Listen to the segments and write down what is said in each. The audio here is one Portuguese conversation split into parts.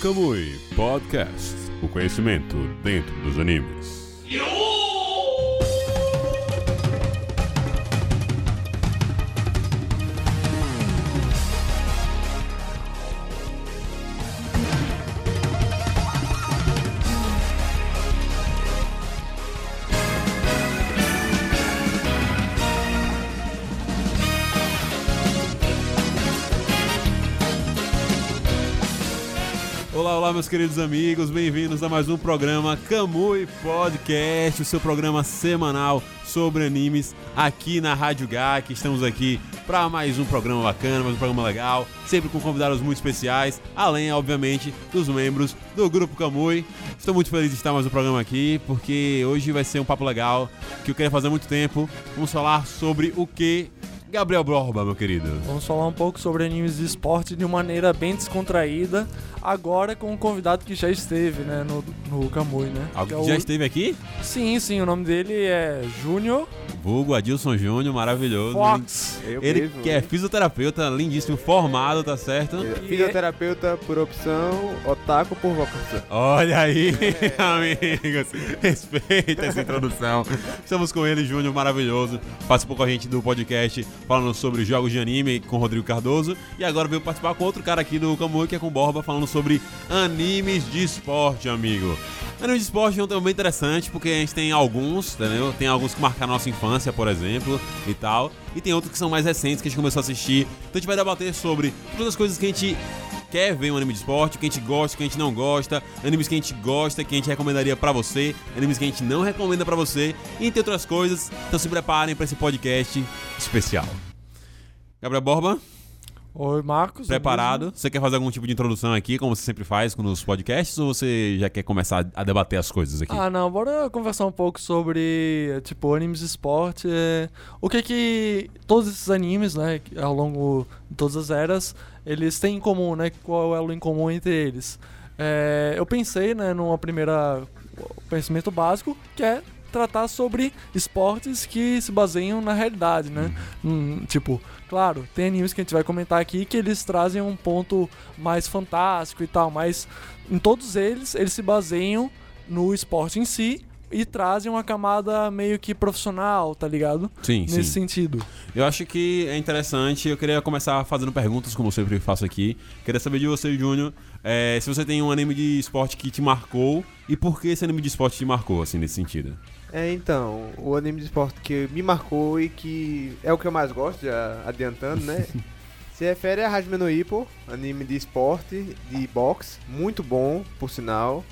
Kamui Podcast o conhecimento dentro dos animes. Meus queridos amigos, bem-vindos a mais um programa Kamui Podcast, o seu programa semanal sobre animes aqui na Rádio GAC. Estamos aqui para mais um programa bacana, mais um programa legal, sempre com convidados muito especiais, além, obviamente, dos membros do Grupo Kamui. Estou muito feliz de estar mais um programa aqui, porque hoje vai ser um papo legal que eu queria fazer há muito tempo. Vamos falar sobre o que Gabriel Borba, meu querido. Vamos falar um pouco sobre animes de esporte de maneira bem descontraída, agora com um convidado que já esteve, né, no, no Kamui, né? Algo Que é já o- esteve aqui? Sim, sim, o nome dele é Júnior Vulgo Adilson Júnior, maravilhoso. Fox. Eu Ele mesmo, que é né? fisioterapeuta, lindíssimo, formado, tá certo? Fisioterapeuta por opção, otaku por vocação. Olha aí, amigos. Respeita essa introdução. Estamos com ele, Júnior, maravilhoso. Participou com a gente do podcast falando sobre jogos de anime com Rodrigo Cardoso. E agora veio participar com outro cara aqui do Kamui, que é com Borba, falando sobre animes de esporte, amigo. Animes de esporte é um tema bem interessante, porque a gente tem alguns, entendeu? Tem alguns que marcaram nossa infância, por exemplo, e tal. E tem outros que são mais recentes, que a gente começou a assistir. Então a gente vai debater sobre todas as coisas que a gente quer ver um anime de esporte, o que a gente gosta, o que a gente não gosta, animes que a gente gosta, que a gente recomendaria pra você, animes que a gente não recomenda pra você, entre outras coisas. Então se preparem pra esse podcast especial. Gabriel Borba, Oi, Marcos. preparado? Você quer fazer algum tipo de introdução aqui, como você sempre faz nos podcasts, ou você já quer começar a debater as coisas aqui? Ah, não, bora conversar um pouco sobre, tipo, animes de esporte. é, O que que todos esses animes, né, ao longo de todas as eras, eles têm em comum, né? Qual é o em comum entre eles? É, eu pensei, né, numa primeira pensamento básico, que é tratar sobre esportes que se baseiam na realidade, né? Hum, tipo, claro, tem animes que a gente vai comentar aqui que eles trazem um ponto mais fantástico e tal, mas em todos eles, eles se baseiam no esporte em si e trazem uma camada meio que profissional, tá ligado? Sim, Nesse sim. sentido. Eu acho que é interessante. Eu queria começar fazendo perguntas, como eu sempre faço aqui. Queria saber de você, Júnior, é, se você tem um anime de esporte que te marcou e por que esse anime de esporte te marcou, assim, nesse sentido. É, então, o anime de esporte que me marcou e que é o que eu mais gosto, já adiantando, né? Se refere a Hajime no Ippo, anime de esporte, de boxe, muito bom, por sinal.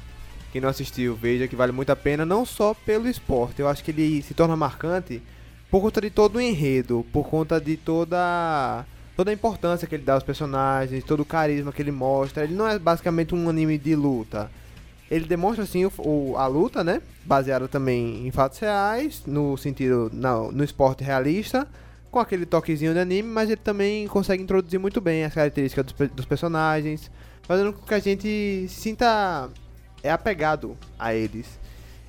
Quem não assistiu, veja que vale muito a pena, não só pelo esporte, eu acho que ele se torna marcante por conta de todo o enredo, por conta de toda toda a importância que ele dá aos personagens, todo o carisma que ele mostra. Ele não é basicamente um anime de luta. Ele demonstra assim o, o- a luta, né? Baseada também em fatos reais, no sentido no esporte realista, com aquele toquezinho de anime, mas ele também consegue introduzir muito bem as características dos, dos personagens, fazendo com que a gente se sinta é apegado a eles.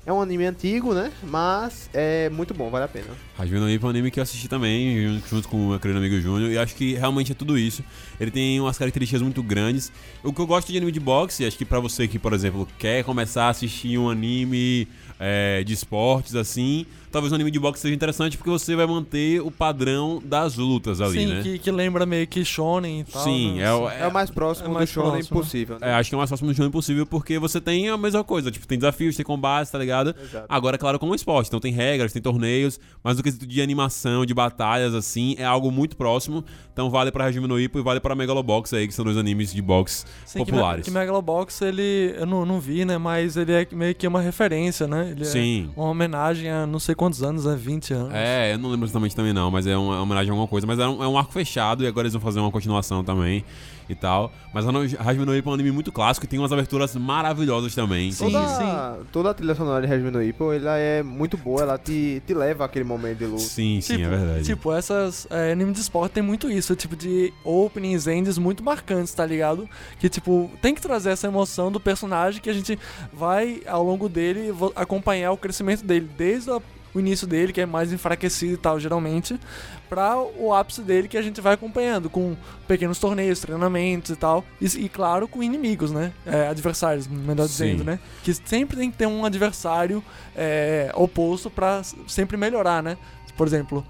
É um anime antigo, né? Mas é muito bom, vale a pena. Hajime no é um anime que eu assisti também, junto- com o meu querido amigo Júnior, e acho que realmente é tudo isso. Ele tem umas características muito grandes. O que eu gosto de anime de boxe, acho que pra você que, por exemplo, quer começar a assistir um anime é, de esportes, assim, talvez um anime de boxe seja interessante porque você vai manter o padrão das lutas ali, Sim, né? que, que lembra meio que shonen e tal. Sim, né? é, o- É, o mais próximo é mais do shonen próximo, né? possível, É, né? acho que é o mais próximo do jogo impossível porque você tem a mesma coisa, tipo, tem desafios, tem combates, tá ligado? Exato. Agora, é claro, como um esporte, então tem regras, tem torneios, mas no quesito de animação, de batalhas, assim, é algo muito próximo. Então vale pra Hajime no Ippo e vale pra Megalobox aí, que são dois animes de boxe Sim, que, populares. Me- que Megalobox, ele. Eu não, não vi, né? Mas ele é meio que uma referência, né? Ele Sim. é uma homenagem a não sei quantos anos, né? 20 anos. É, eu não lembro exatamente também não, mas é uma, é uma homenagem a alguma coisa. Mas é um, é um arco fechado e agora eles vão fazer uma continuação também e tal. Mas Hajime no Ippo é um anime muito clássico e tem umas aberturas maravilhosas também. Sim, toda, toda a trilha sonora de Hajime no Ippo, ela é muito boa, ela te, te leva àquele momento de luta. Sim, sim, tipo, é verdade. Tipo, essas é, anime de esporte tem muito isso, tipo de openings, ends muito marcantes, tá ligado? Que tipo, tem que trazer essa emoção do personagem que a gente vai ao longo dele acompanhar o crescimento dele desde a o início dele, que é mais enfraquecido e tal, geralmente, para o ápice dele que a gente vai acompanhando, com pequenos torneios, treinamentos e tal. E, e claro, com inimigos, né? É, adversários, melhor Sim. dizendo, né? Que sempre tem que ter um adversário é, oposto para sempre melhorar, né? Por exemplo,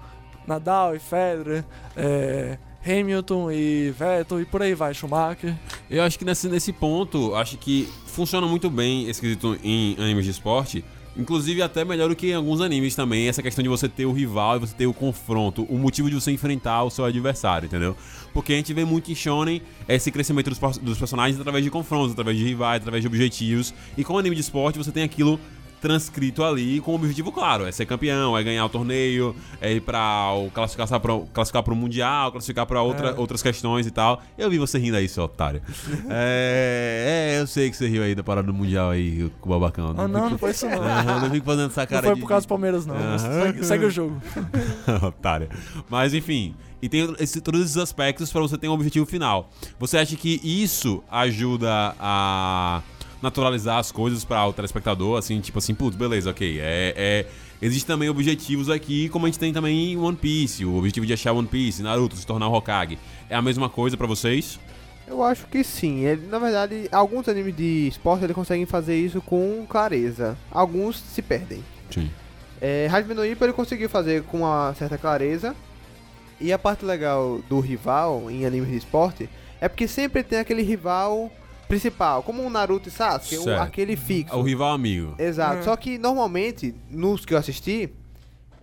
Nadal e Federer, é, Hamilton e Vettel e por aí vai, Schumacher. Eu acho que nesse, nesse ponto, acho que funciona muito bem esse quesito em animes de esporte. Inclusive até melhor do que em alguns animes também, essa questão de você ter o rival e você ter o confronto, o motivo de você enfrentar o seu adversário, entendeu? Porque a gente vê muito em Shonen esse crescimento dos, dos personagens através de confrontos, através de rivais, através de objetivos. E com o anime de esporte você tem aquilo transcrito ali com o objetivo claro, é ser campeão, é ganhar o torneio, é ir pra o classificar para classificar pro mundial, classificar para outra, É. outras questões e tal. Eu vi você rindo aí, seu otário. é, é, eu sei que você riu aí da parada do mundial aí, com o babacão. Ah, não, não foi isso não. Não fico fazendo essa Não cara foi de- por causa do Palmeiras, não. Segue, segue o jogo. Otário. Mas enfim, e tem esse- todos esses aspectos para você ter um objetivo final. Você acha que isso ajuda a naturalizar as coisas para o telespectador, assim, tipo assim, putz, beleza, ok. É, é, Existem também objetivos aqui, como a gente tem também em One Piece, o objetivo de achar One Piece, Naruto, se tornar o Hokage. É a mesma coisa para vocês? Eu acho que sim. Ele, na verdade, alguns animes de esporte eles conseguem fazer isso com clareza. Alguns se perdem. Sim. É, Hajime no Ippo ele conseguiu fazer com uma certa clareza. E a parte legal do rival em animes de esporte é porque sempre tem aquele rival principal, como o Naruto e Sasuke, o- aquele fixo. O rival amigo. Exato. É. Só que normalmente, nos que eu assisti,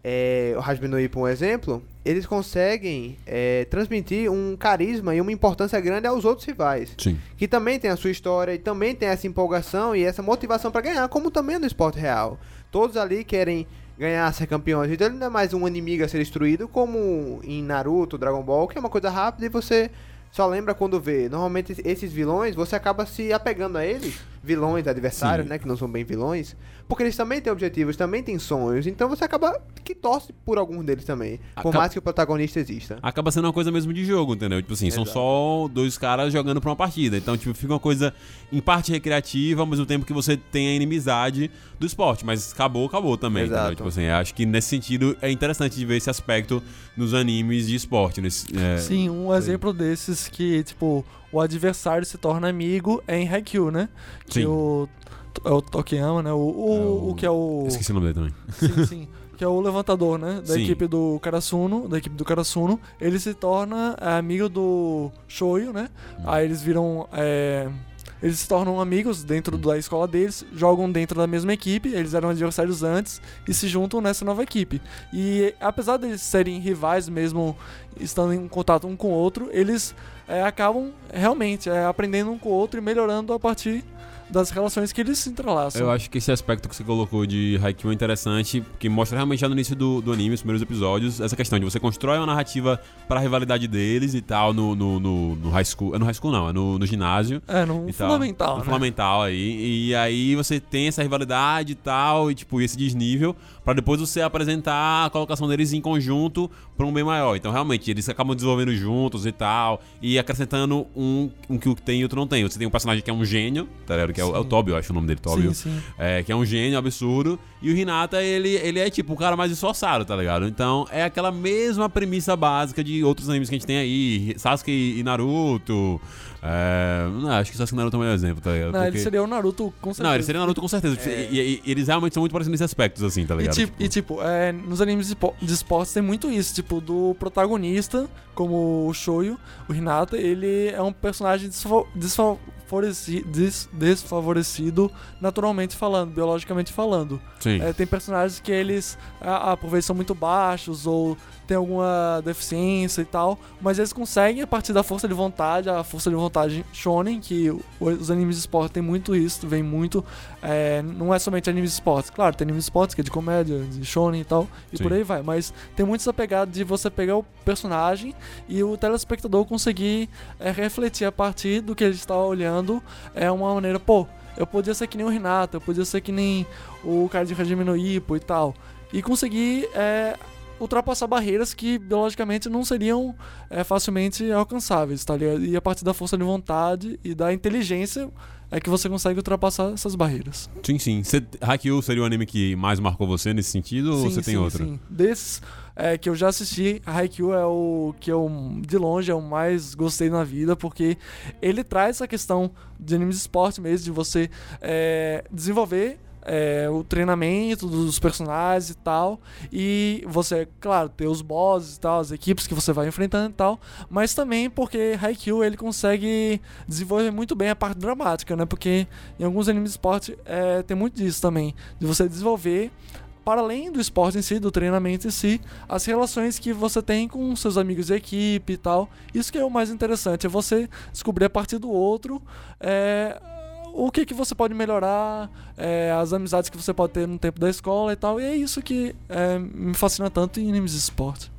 é, o Hajime no Ippo, um exemplo, eles conseguem é, transmitir um carisma e uma importância grande aos outros rivais. Sim. Que também tem a sua história e também tem essa empolgação e essa motivação pra ganhar, como também no esporte real. Todos ali querem ganhar, ser campeões. Então ele não é mais um inimigo a ser destruído, como em Naruto, Dragon Ball, que é uma coisa rápida e você só lembra quando vê. Normalmente esses vilões, você acaba se apegando a eles, vilões, adversários, Sim. né, que não são bem vilões, porque eles também têm objetivos, também têm sonhos, então você acaba que torce por alguns deles também, por Acaba- mais que o protagonista exista. acaba sendo uma coisa mesmo de jogo, entendeu? Tipo assim, são Exato. só dois caras jogando pra uma partida. Então, tipo, fica uma coisa em parte recreativa, ao mesmo tempo que você tem a inimizade do esporte. Mas acabou, acabou também, Exato. entendeu? Tipo assim, acho que nesse sentido é interessante de ver esse aspecto nos animes de esporte. Nesse, é, Sim, um exemplo desses que, tipo, o adversário se torna amigo é em Haikyuu, né? Que Sim. o. É o Tokiyama, né? O, o, É o- o que é o. Esqueci o nome dele também. Sim, sim. Que é o levantador, né? Da Sim. equipe do Karasuno, da equipe do Karasuno. Ele se torna é, amigo do Shoyo, né? Hum. Aí eles viram. é, eles se tornam amigos dentro da escola deles, jogam dentro da mesma equipe, eles eram adversários antes e se juntam nessa nova equipe. E apesar deles serem rivais mesmo, estando em contato um com o outro, eles é, acabam realmente é, aprendendo um com o outro e melhorando a partir das relações que eles se entrelaçam. Eu acho que esse aspecto que você colocou de Haikyuu é interessante, que mostra realmente já no início do, do anime, os primeiros episódios, essa questão de você constrói uma narrativa para a rivalidade deles e tal no, no, no, no high school. É no high school não, é no, no ginásio. É, no tal. fundamental, No né? fundamental aí. E aí você tem essa rivalidade e tal, e tipo, esse desnível, pra depois você apresentar a colocação deles em conjunto pra um bem maior. Então, realmente, eles acabam desenvolvendo juntos e tal, e acrescentando um, um que o tem e outro não tem. Você tem um personagem que é um gênio, tá ligado? Que é o, é o. Toby, eu acho o nome dele, Toby. Sim, sim. É, que é um gênio absurdo. E o Hinata, ele, ele é tipo o cara mais esforçado, tá ligado? Então é aquela mesma premissa básica de outros animes que a gente tem aí. Sasuke e Naruto. É, não, acho que Sasuke e Naruto é o melhor exemplo, tá ligado? Não, Porque- ele seria o Naruto com certeza. Não, ele seria Naruto com certeza. É. E, e- e eles realmente são muito parecidos nesses aspectos, assim, tá E ligado? tipo, e, tipo, é, nos animes de espo- de esportes tem muito isso, tipo, do protagonista, como o Shoyo, o Hinata, ele é um personagem desfa- desfavoreci- des- desfavorecido naturalmente falando, biologicamente falando. É, tem personagens que eles, ah, por vezes, são muito baixos ou tem alguma deficiência e tal, mas eles conseguem, a partir da força de vontade, a força de vontade shonen, que os animes de esporte tem muito isso, vem muito, é, não é somente animes de esportes, claro, tem animes de esportes que é de comédia, de shonen e tal, e Sim. por aí vai, mas tem muito essa pegada de você pegar o personagem e o telespectador conseguir é, refletir a partir do que ele está olhando, é uma maneira, pô, eu podia ser que nem o Renato, eu podia ser que nem o cara de Hajime no Ippo e tal. E conseguir é, ultrapassar barreiras que biologicamente não seriam é, facilmente alcançáveis, tá ligado? E a partir da força de vontade e da inteligência é que você consegue ultrapassar essas barreiras. Sim, sim. Haikyuu seria o anime que mais marcou você nesse sentido ou você tem sim, outro? Sim. Desses é, que eu já assisti, Haikyuu é o que eu, de longe, é o mais gostei na vida, porque ele traz essa questão de animes de esporte mesmo, de você é, desenvolver é, o treinamento dos personagens e tal. E você, claro, ter os bosses e tal, as equipes que você vai enfrentando e tal. Mas também porque Haikyuu ele consegue desenvolver muito bem a parte dramática, né? Porque em alguns animes de esporte é, tem muito disso também. De você desenvolver para além do esporte em si, do treinamento em si, as relações que você tem com seus amigos de equipe e tal. Isso que é o mais interessante, é você descobrir a partir do outro é, o que, que você pode melhorar, é, as amizades que você pode ter no tempo da escola e tal. E é isso que é, me fascina tanto em animes de esporte.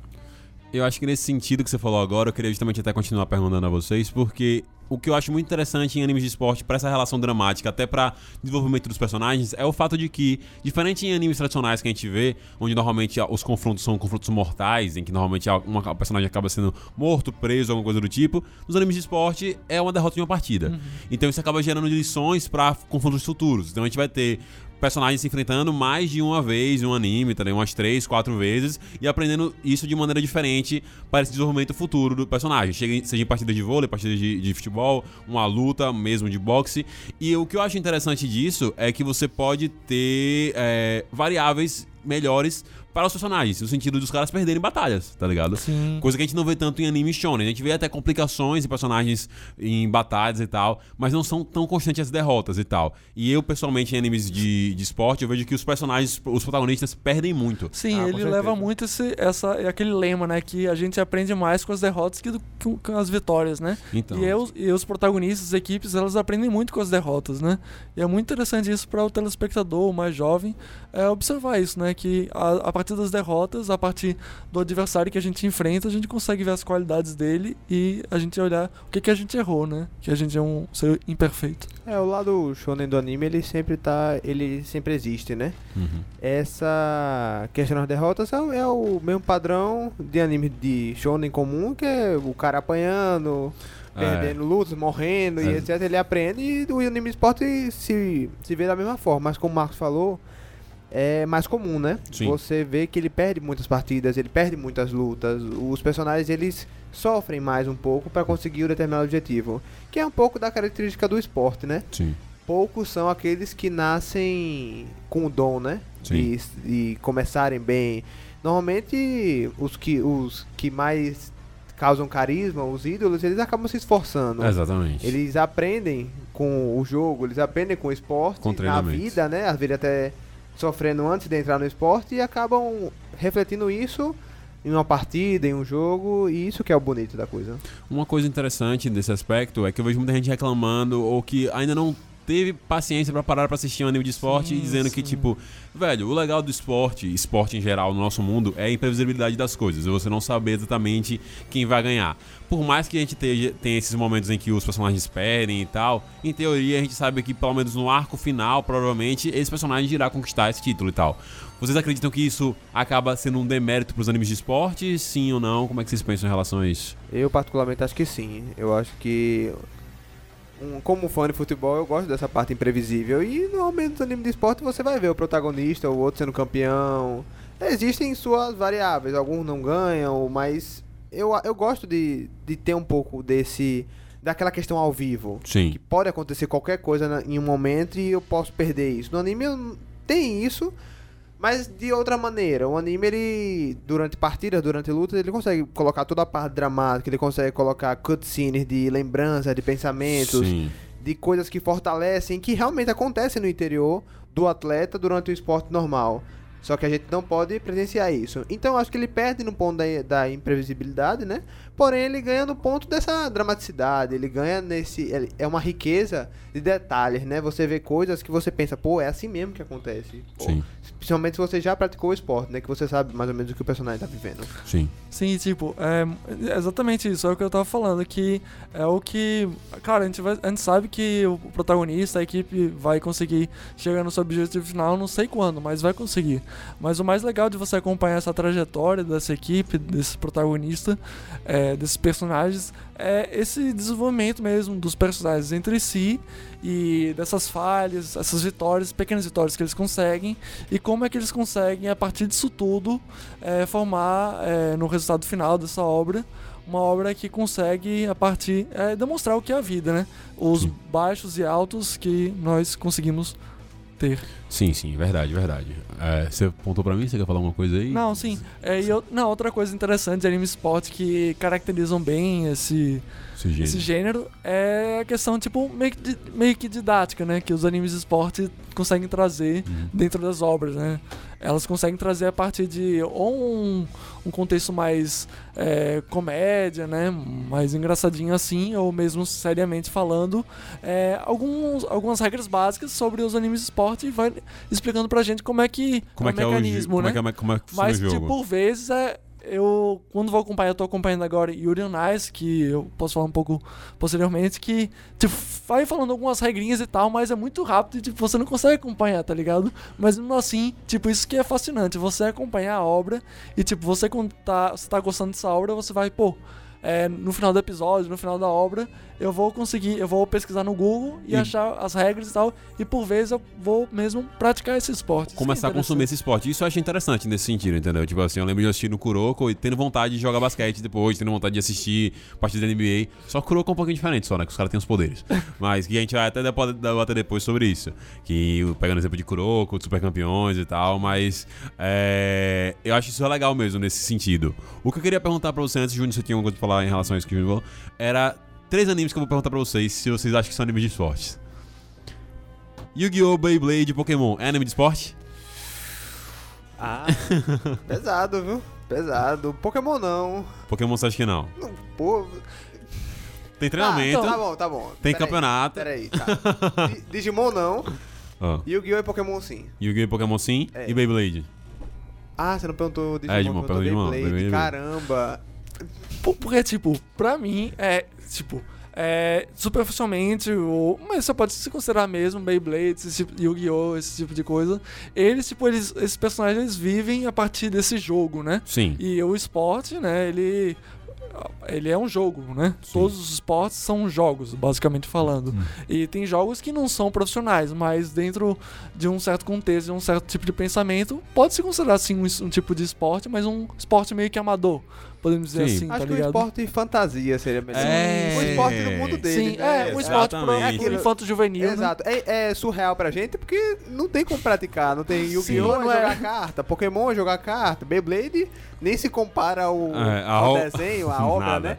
Eu acho que nesse sentido que você falou agora, eu queria justamente até continuar perguntando a vocês, porque o que eu acho muito interessante em animes de esporte para essa relação dramática, até para desenvolvimento dos personagens, é o fato de que, diferente em animes tradicionais que a gente vê, onde normalmente os confrontos são confrontos mortais, em que normalmente uma personagem acaba sendo morto, preso, alguma coisa do tipo, nos animes de esporte é uma derrota de uma partida. Uhum. Então isso acaba gerando lições para confrontos futuros. Então a gente vai ter personagens se enfrentando mais de uma vez em um anime, tá Umas três, quatro vezes, e aprendendo isso de maneira diferente para esse desenvolvimento futuro do personagem. Chega, seja em partidas de vôlei, partidas de, de futebol, uma luta mesmo de boxe. E o que eu acho interessante disso é que você pode ter é, variáveis melhores para os personagens, no sentido dos caras perderem batalhas, tá ligado? Sim. Coisa que a gente não vê tanto em anime shonen. A gente vê até complicações em personagens em batalhas e tal, mas não são tão constantes as derrotas e tal. E eu, pessoalmente, em animes de, de esporte, eu vejo que os personagens, os protagonistas, perdem muito. Sim, ah, ele leva muito esse, essa, aquele lema, né? Que a gente aprende mais com as derrotas que, do, com as vitórias, né? Então. E, eu, e os protagonistas, as equipes, elas aprendem muito com as derrotas, né? E é muito interessante isso para o telespectador, o mais jovem, é observar isso, né? Que a, a partir das derrotas, a partir do adversário que a gente enfrenta, a gente consegue ver as qualidades dele e a gente olhar o que, que a gente errou, né? Que a gente é um ser imperfeito. É, o lado shonen do anime, ele sempre tá. ele sempre existe, né? Uhum. Essa questão das derrotas é, é, o mesmo padrão de anime de shonen comum, que é o cara apanhando perdendo é. lutas, morrendo é. e etc. Ele aprende e o anime esporte se, se vê da mesma forma. Mas como o Marcos falou, é mais comum, né? Sim. Você vê que ele perde muitas partidas, ele perde muitas lutas. Os personagens eles sofrem mais um pouco para conseguir um determinado objetivo, que é um pouco da característica do esporte, né? Sim. Poucos são aqueles que nascem com o dom, né? Sim. E, e começarem bem. Normalmente os que os que mais causam carisma, os ídolos, eles acabam se esforçando. Exatamente. Eles aprendem com o jogo, eles aprendem com o esporte, com na vida, né? Às vezes até sofrendo antes de entrar no esporte e acabam refletindo isso em uma partida, em um jogo, e isso que é o bonito da coisa. Uma coisa interessante desse aspecto é que eu vejo muita gente reclamando ou que ainda não teve paciência para parar para assistir um anime de esporte sim, e dizendo sim. que, tipo, velho, o legal do esporte, esporte em geral no nosso mundo, é a imprevisibilidade das coisas. Você não saber exatamente quem vai ganhar. Por mais que a gente tenha, tenha esses momentos em que os personagens perdem e tal, em teoria a gente sabe que, pelo menos no arco final, provavelmente, esse personagem irá conquistar esse título e tal. Vocês acreditam que isso acaba sendo um demérito para os animes de esporte? Sim ou não? Como é que vocês pensam em relação a isso? Eu, particularmente, acho que sim. Eu acho que um, como fã de futebol, eu gosto dessa parte imprevisível. E normalmente no anime de esporte você vai ver o protagonista, o outro sendo campeão. Existem suas variáveis, alguns não ganham, mas eu, eu gosto de, de ter um pouco desse. daquela questão ao vivo. Sim. Que pode acontecer qualquer coisa na, em um momento e eu posso perder isso. No anime tem isso, mas de outra maneira, o anime, ele, durante partidas, durante lutas, ele consegue colocar toda a parte dramática, ele consegue colocar cutscenes de lembranças, de pensamentos, Sim. de coisas que fortalecem, que realmente acontecem no interior do atleta durante o esporte normal. Só que a gente não pode presenciar isso. Então acho que ele perde no ponto da, da imprevisibilidade, né? Porém, ele ganha no ponto dessa dramaticidade, ele ganha nesse. É uma riqueza de detalhes, né? Você vê coisas que você pensa, pô, é assim mesmo que acontece. Pô, Principalmente se você já praticou o esporte, né? Que você sabe mais ou menos o que o personagem tá vivendo. Sim. Sim, tipo, é é exatamente isso, é o que eu tava falando, que é o que. Cara, a gente, vai, a gente sabe que o protagonista, a equipe vai conseguir chegar no seu objetivo final, não sei quando, mas vai conseguir. Mas o mais legal de você acompanhar essa trajetória dessa equipe, desse protagonista, é, desses personagens, é esse desenvolvimento mesmo dos personagens entre si e dessas falhas, essas vitórias, pequenas vitórias que eles conseguem e como é que eles conseguem, a partir disso tudo, é, formar é, no resultado final dessa obra uma obra que consegue, a partir, é, demonstrar o que é a vida, né? Os baixos e altos que nós conseguimos ter. Sim, sim, verdade, verdade. É, você apontou pra mim? Você quer falar alguma coisa aí? Não, sim. É, e eu, não, outra coisa interessante de anime esporte que caracterizam bem esse, Esse gênero. esse gênero é a questão, tipo, meio que, meio que didática, né? Que os animes esporte conseguem trazer Uhum. dentro das obras, né? Elas conseguem trazer a partir de ou um, um contexto mais é, comédia, né? Mais engraçadinho assim, ou mesmo seriamente falando, é, alguns, algumas regras básicas sobre os animes de esporte e vai explicando pra gente como é que Como é que é o o mecanismo, como né? é que é, como é que funciona Mas, o tipo, por vezes é. Eu, quando vou acompanhar, eu tô acompanhando agora Yuri on Ice, que eu posso falar um pouco posteriormente, que, tipo, vai falando algumas regrinhas e tal, mas é muito rápido e, tipo, você não consegue acompanhar, tá ligado? Mas mesmo assim, tipo, isso que é fascinante, você acompanhar a obra e, tipo, você quando tá, você tá gostando dessa obra, você vai, pô, é, no final do episódio, no final da obra, eu vou conseguir, eu vou pesquisar no Google e, E- achar as regras e tal, e por vezes eu vou mesmo praticar esse esporte. É começar a consumir esse esporte. Isso eu acho interessante nesse sentido, entendeu? Tipo assim, eu lembro de assistir no Kuroko e tendo vontade de jogar basquete depois, tendo vontade de assistir partida da NBA. Só Kuroko é um pouquinho diferente só, né? Que os caras têm os poderes. Mas que a gente vai até debater depois sobre isso. Que eu- pegando o exemplo de Kuroko, de super campeões e tal, mas é, eu acho isso legal mesmo nesse sentido. O que eu queria perguntar pra você antes, Júnior, você tinha alguma coisa pra falar em relação a isso que falou, era três animes que eu vou perguntar pra vocês se vocês acham que são animes de esportes. Yu-Gi-Oh! Beyblade e Pokémon é anime de esporte? Ah, pesado, viu? Pesado. Pokémon não. Pokémon você acha que não? não pô. Tem treinamento, Ah, tá bom, tá bom. tem Pera campeonato. Pera aí, tá. Di- Digimon não. Ó, Yu-Gi-Oh! e Pokémon sim. Yu-Gi-Oh! e Pokémon sim É. e Beyblade. Ah, você não perguntou Digimon, É, Digimon, perguntou Beyblade. Beyblade. Caramba. Por- Porque, tipo, pra mim, é, tipo, é, superficialmente, ou, mas só pode se considerar mesmo Beyblade, esse tipo, Yu-Gi-Oh!, esse tipo de coisa. Eles, tipo, eles, esses personagens eles vivem a partir desse jogo, né? Sim. E o esporte, né, ele... Ele é um jogo, né? Sim. Todos os esportes são jogos, basicamente falando. Hum. E tem jogos que não são profissionais, mas dentro de um certo contexto, de um certo tipo de pensamento, pode se considerar sim um, um tipo de esporte, mas um esporte meio que amador, podemos dizer Sim. assim, Acho tá que um ligado? esporte seria seria melhor. É. Um esporte no mundo dele. Sim, né? é, um esporte pro aquele infanto juvenil, né? Exato. É, é surreal pra gente porque não tem como praticar. Não tem Yu-Gi-Oh! Sim. é é. jogar carta, Pokémon é jogar carta, Beyblade nem se compara ao, É, a ao o- desenho, à obra, Nada. né?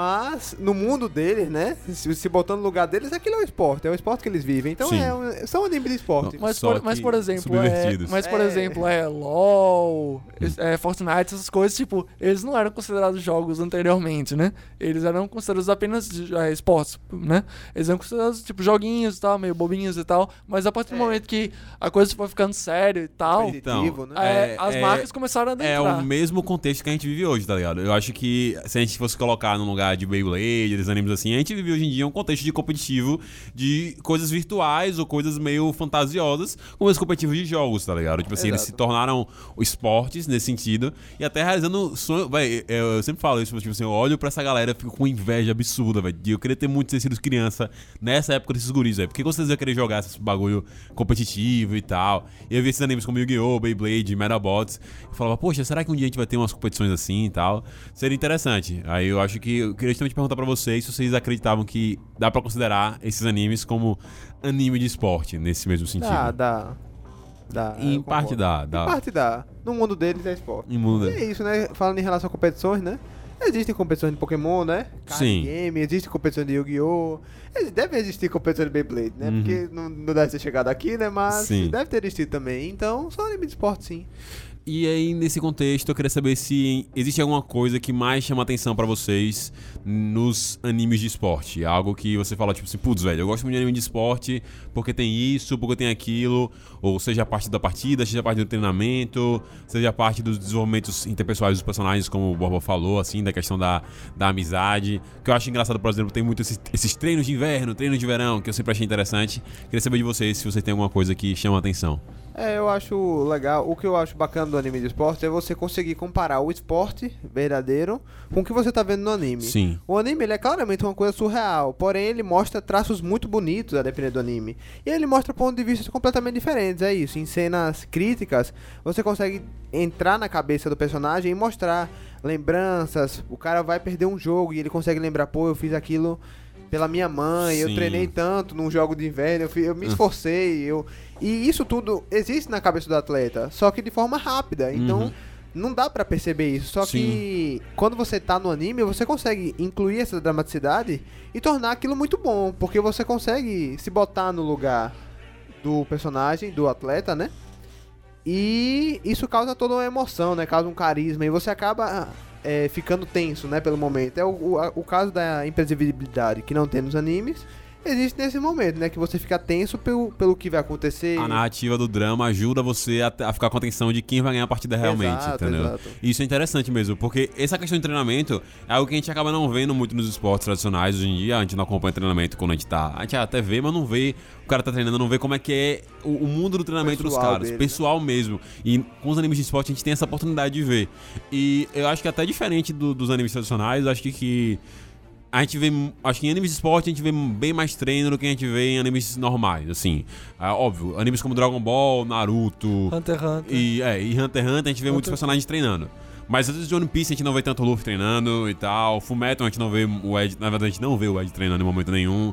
Mas no mundo deles, né? Se, se botando no lugar deles, aquilo é o esporte, é o esporte que eles vivem. Então Sim. é um, são anime de esporte. Mas Só por, mas por exemplo, é, mas por É. exemplo, é LoL, es- é, Fortnite, essas coisas, tipo, eles não eram considerados jogos anteriormente, né? Eles eram considerados apenas é, esportes, né? Eles eram considerados tipo joguinhos e tal, meio bobinhos e tal, mas a partir do É. momento que a coisa foi ficando séria e tal, Competitivo, né? é, É, as é- marcas começaram a É adentrar. o mesmo contexto que a gente vive hoje, tá ligado? Eu acho que se a gente fosse colocar no lugar de Beyblade, dos animes assim, a gente vive hoje em dia um contexto de competitivo de coisas virtuais ou coisas meio fantasiosas, como esse competitivo de jogos, tá ligado? Tipo assim, eles Exato. se tornaram esportes nesse sentido e até realizando sonho. Véi, eu, eu sempre falo isso, tipo assim, eu olho pra essa galera e fico com inveja absurda, velho. de Eu queria ter muito ter sido criança nessa época desses guris, velho. Por que vocês iam querer jogar esse bagulho competitivo e tal? E eu vi esses animes como Yu-Gi-Oh!, Beyblade, Metabots. Eu falava, poxa, será que um dia a gente vai ter umas competições assim e tal? Seria interessante. Aí eu acho que eu queria justamente perguntar pra vocês se vocês acreditavam que dá pra considerar esses animes como anime de esporte, nesse mesmo sentido. Dá, dá. Dá. Em parte dá, dá. Em parte dá. No mundo deles é esporte. Em mundo. E é isso, né? Falando em relação a competições, né? Existem competições de Pokémon, né? Card Sim. Game, existe competição de Yu-Gi-Oh! Deve existir competição de Beyblade, né? Uhum. Porque não, não deve ter chegado aqui, né? Mas Sim. deve ter existido também. Então, só anime de esporte, sim. E aí, nesse contexto, eu queria saber se existe alguma coisa que mais chama atenção pra vocês nos animes de esporte. Algo que você fala, tipo assim, putz, velho, eu gosto muito de anime de esporte porque tem isso, porque tem aquilo, ou seja a parte da partida, seja a parte do treinamento, seja a parte dos desenvolvimentos interpessoais dos personagens, como o Borba falou, assim, da questão da, da amizade. Que eu acho engraçado, por exemplo, tem muito esses, esses treinos de inverno, treinos de verão, que eu sempre achei interessante. Queria saber de vocês se vocês têm alguma coisa que chama atenção. É, eu acho legal. O que eu acho bacana do anime de esporte é você conseguir comparar o esporte verdadeiro com o que você tá vendo no anime. Sim. O anime ele é claramente uma coisa surreal, porém ele mostra traços muito bonitos a depender do anime. E ele mostra pontos de vista completamente diferentes, é isso. Em cenas críticas, você consegue entrar na cabeça do personagem e mostrar lembranças. O cara vai perder um jogo e ele consegue lembrar, pô, eu fiz aquilo pela minha mãe, eu Sim. treinei tanto num jogo de inverno, eu, fi- eu me esforcei, eu... E isso tudo existe na cabeça do atleta, só que de forma rápida. Então, Uhum. não dá pra perceber isso. Só que quando você tá no anime, você consegue incluir essa dramaticidade e tornar aquilo muito bom, porque você consegue se botar no lugar do personagem, do atleta, né? E isso causa toda uma emoção, né? Causa um carisma e você acaba é, ficando tenso, né? Pelo momento. É o, o, o caso da imprevisibilidade que não tem nos animes. Existe nesse momento, né? Que você fica tenso pelo, pelo que vai acontecer. A narrativa do drama ajuda você a, a ficar com a atenção de quem vai ganhar a partida realmente, Exato, entendeu? exato. Isso é interessante mesmo, porque essa questão de treinamento é algo que a gente acaba não vendo muito nos esportes tradicionais hoje em dia. A gente não acompanha treinamento quando a gente tá. A gente até vê, mas não vê. O cara tá treinando, não vê como é que é o, o mundo do treinamento dos Pessoal caras. dele, né? pessoal mesmo. E com os animes de esporte a gente tem essa oportunidade de ver. E eu acho que até diferente do- dos animes tradicionais, eu acho que. que a gente vê, acho que em animes de esporte a gente vê bem mais treino do que a gente vê em animes normais, assim. Ah, óbvio, animes como Dragon Ball, Naruto Hunter x Hunter. e, é, e Hunter x Hunter a gente vê muitos Hunter- personagens treinando. Mas às vezes de One Piece a gente não vê tanto o Luffy treinando e tal. Fullmetal a gente não vê o Ed, na verdade a gente não vê o Ed treinando em momento nenhum.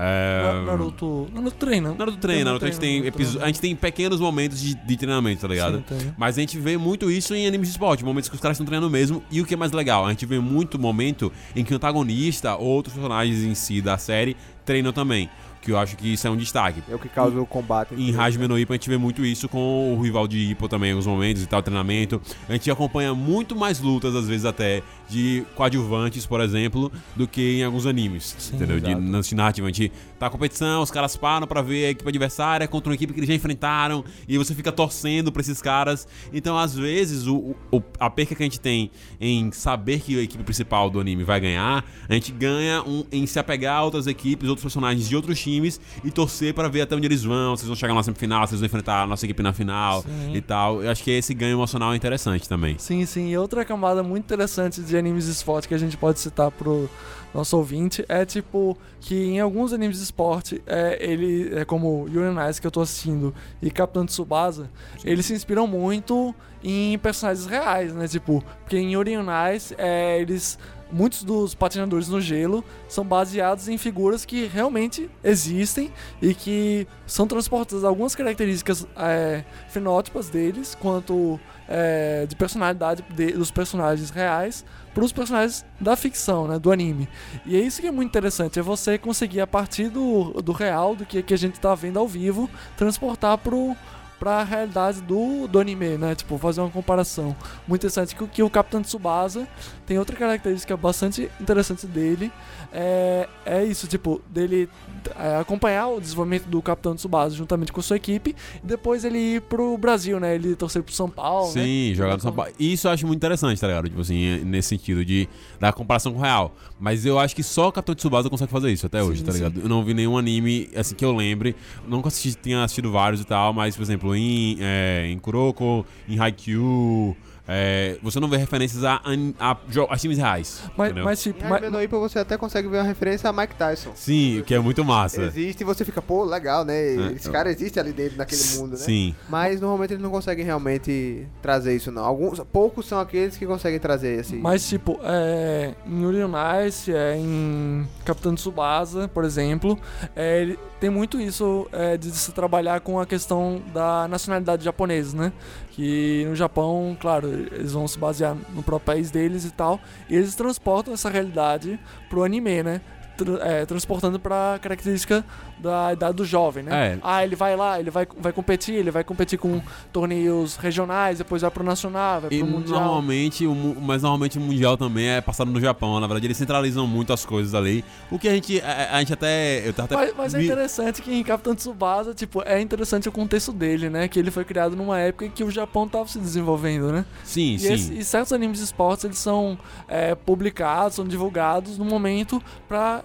É... Na- Naruto. Naruto treina. Naruto treina, Naruto a gente tem, Naruto episo- a gente tem pequenos momentos de, de treinamento, tá ligado? Sim. Mas a gente vê muito isso em animes de esporte, momentos que os caras estão treinando mesmo. E o que é mais legal, a gente vê muito momento em que o antagonista ou outros personagens em si da série treinam também. Que eu acho que isso é um destaque. É o que causa o combate. Em Hajime no Ippo a gente vê muito isso com o rival de Ippo também, em alguns momentos e tal, treinamento. A gente acompanha muito mais lutas, às vezes até, de coadjuvantes, por exemplo, do que em alguns animes. Sim, entendeu? De, na narrativa, a gente tá a competição, os caras param pra ver a equipe adversária contra uma equipe que eles já enfrentaram, e você fica torcendo pra esses caras. Então, às vezes, o, o- a perca que a gente tem em saber que a equipe principal do anime vai ganhar, a gente ganha um- em se apegar a outras equipes, outros personagens de outros times e torcer pra ver até onde eles vão, se eles vão chegar na semifinal, se eles vão enfrentar a nossa equipe na final Sim. e tal. Eu acho que esse ganho emocional é interessante também. Sim, sim. E outra camada muito interessante de animes esporte que a gente pode citar pro nosso ouvinte é tipo que em alguns animes de esporte, é, ele é como Yuri on Ice que eu tô assistindo e Capitão Tsubasa, eles se inspiram muito em personagens reais, né? Tipo, porque em Yuri on Ice, é, eles muitos dos patinadores no gelo são baseados em figuras que realmente existem e que são transportadas algumas características é, fenótipas deles quanto é, de personalidade de- dos personagens reais para os personagens da ficção, né, do anime. E é isso que é muito interessante, é você conseguir a partir do, do real, do que, que a gente está vendo ao vivo, transportar pro pra realidade do, do anime, né? Tipo, fazer uma comparação. Muito interessante que, o- que o Capitão Tsubasa tem outra característica bastante interessante dele. É, é isso, tipo, dele é, acompanhar o desenvolvimento do Capitão Tsubasa juntamente com sua equipe e depois ele ir pro Brasil, né? Ele torcer pro São Paulo, né? Sim, jogar no São Paulo. Isso eu acho muito interessante, tá ligado? Tipo assim, nesse sentido de da comparação com o real. Mas eu acho que só o Capitão Tsubasa consegue fazer isso até hoje, Sim, tá sim. ligado? Eu não vi nenhum anime, assim, que eu lembre. Nunca assisti, tinha assistido vários e tal, mas, por exemplo, em, é, em Kuroko, em Haikyuu, é, você não vê referências a, a, jo- a times reais. Mas, entendeu? mas Em tipo, mas, no Ippo você até consegue ver uma referência a Mike Tyson. Sim, o que é muito massa. Existe e você fica, pô, legal, né? Esse cara existe ali dentro naquele mundo, né? Sim. Mas normalmente eles não conseguem realmente trazer isso, não. Alguns, poucos são aqueles que conseguem trazer esse. Mas, tipo, é, em Yuri on Ice, é, em Capitão Tsubasa, por exemplo, é, ele tem muito isso é, de se trabalhar com a questão da nacionalidade japonesa, né? Que no Japão, claro, eles vão se basear no próprio país deles e tal, e eles transportam essa realidade pro anime, né? Tra- é, transportando pra característica da idade do jovem, né? É. Ah, ele vai lá, ele vai, vai competir, ele vai competir com torneios regionais, depois vai pro nacional, vai E pro mundial. normalmente, o, mas normalmente o Mundial também é passado no Japão. Na verdade, eles centralizam muito as coisas ali. O que a gente, a, a gente até. Eu até Mas, mas é interessante que em Capitão Tsubasa, tipo, é interessante o contexto dele, né? Que ele foi criado numa época em que o Japão tava se desenvolvendo, né? Sim, E, sim. esse- e certos animes de esportes, eles são é, publicados, são divulgados no momento pra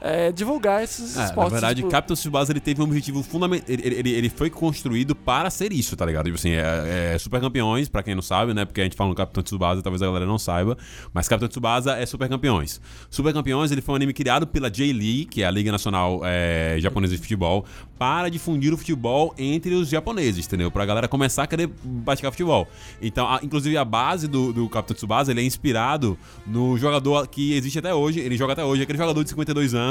é, divulgar esses É, esportes. na verdade, tipo, Captain Tsubasa ele teve um objetivo fundamental. Ele, ele, ele foi construído para ser isso, tá ligado? Tipo assim, é, é super campeões, pra quem não sabe, né? Porque a gente fala no Capitão Tsubasa, talvez a galera não saiba. Mas Capitão Tsubasa é super campeões. Super campeões, ele foi um anime criado pela J-League, que é a Liga Nacional é, Japonesa de Futebol, para difundir o futebol entre os japoneses, entendeu? Pra galera começar a querer praticar futebol. Então, a- inclusive, a base do, do Capitão Tsubasa ele é inspirado no jogador que existe até hoje. Ele joga até hoje, aquele jogador de 52 anos,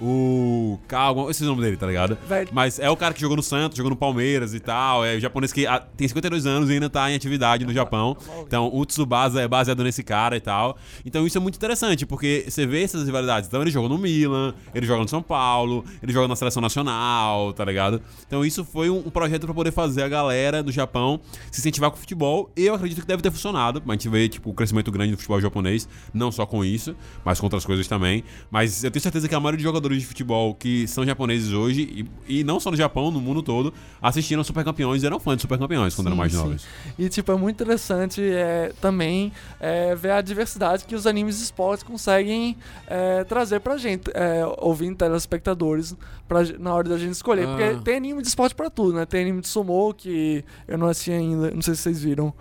o Calma, esse é o nome dele, tá ligado? Velho. Mas é o cara que jogou no Santos, jogou no Palmeiras e tal. É o japonês que tem 52 anos e ainda tá em atividade no Japão. Então, o Tsubasa é baseado nesse cara e tal. Então, isso é muito interessante, porque você vê essas rivalidades. Então, ele jogou no Milan, ele joga no São Paulo, ele joga na seleção nacional, tá ligado? Então, isso foi um, um projeto pra poder fazer a galera do Japão se incentivar com o futebol. Eu acredito que deve ter funcionado. A gente vê, tipo, o crescimento grande do futebol japonês, não só com isso, mas com outras coisas também. Mas eu tenho certeza que a maioria de jogadores de futebol que são japoneses hoje, e, e não só no Japão, no mundo todo, assistiram Super Campeões e eram fãs de Super Campeões quando eram Sim, mais sim. novos. E, tipo, é muito interessante é, também é, ver a diversidade que os animes de esportes conseguem é, trazer pra gente, é, ouvindo telespectadores, pra, na hora da gente escolher. Ah. Porque tem anime de esporte pra tudo, né? Tem anime de sumo que eu não assisti ainda, não sei se vocês viram.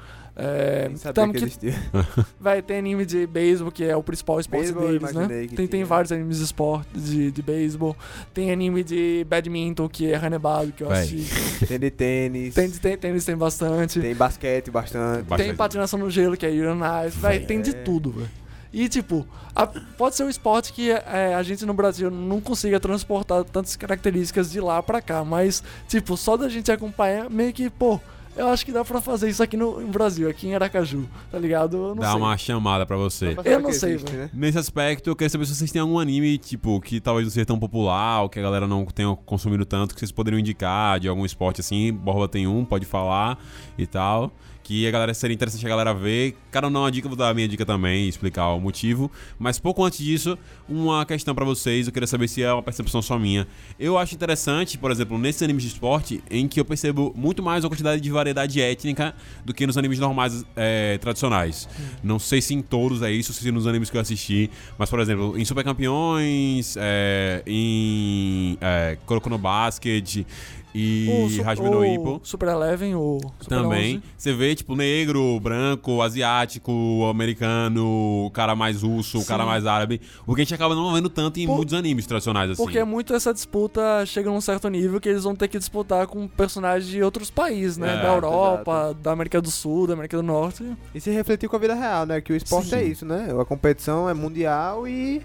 É, tamo que que- vai ter anime de beisebol, que é o principal esporte deles, né? Tem, tem vários animes de esporte, de, de beisebol. Tem anime de badminton, que é Hanebado, que eu assisti. Tem de tênis, Tem, tem, tênis tem bastante. tem basquete bastante. Bastante. Tem patinação no gelo, que é Uranais, velho, tem de É. tudo, velho. E, tipo, a- pode ser um esporte que é, a gente no Brasil não consiga transportar tantas características de lá pra cá, mas, tipo, só da gente acompanhar, meio que, pô, eu acho que dá pra fazer isso aqui no, no Brasil, aqui em Aracaju, tá ligado? Eu não Dá sei. uma chamada pra você. Eu não sei, existe, velho. né? Nesse aspecto, eu queria saber se vocês têm algum anime, tipo, que talvez não seja tão popular, ou que a galera não tenha consumido tanto, que vocês poderiam indicar de algum esporte assim. Borba tem um, pode falar e tal. Que a galera seria interessante a galera ver. Cada um dá uma dica, vou dar a minha dica também e explicar o motivo. Mas pouco antes disso, uma questão pra vocês, eu queria saber se é uma percepção só minha. Eu acho interessante, por exemplo, nesses animes de esporte, em que eu percebo muito mais a quantidade de variedade étnica do que nos animes normais é, tradicionais. Não sei se em todos é isso, se nos animes que eu assisti, mas por exemplo, em Super Campeões, é, em é, Kuroko no Basket e su- Hajime no Ippo. Super Eleven, o Super Também. 11. Você vê, tipo, negro, branco, asiático, americano, o cara mais russo, o cara Sim. mais árabe. O que a gente acaba não vendo tanto em Por- muitos animes tradicionais, assim. Porque muito essa disputa chega num certo nível que eles vão ter que disputar com personagens de outros países, né? É, da Europa, da América do Sul, da América do Norte. E se refletir com a vida real, né? Que o esporte Sim. é isso, né? A competição é mundial e.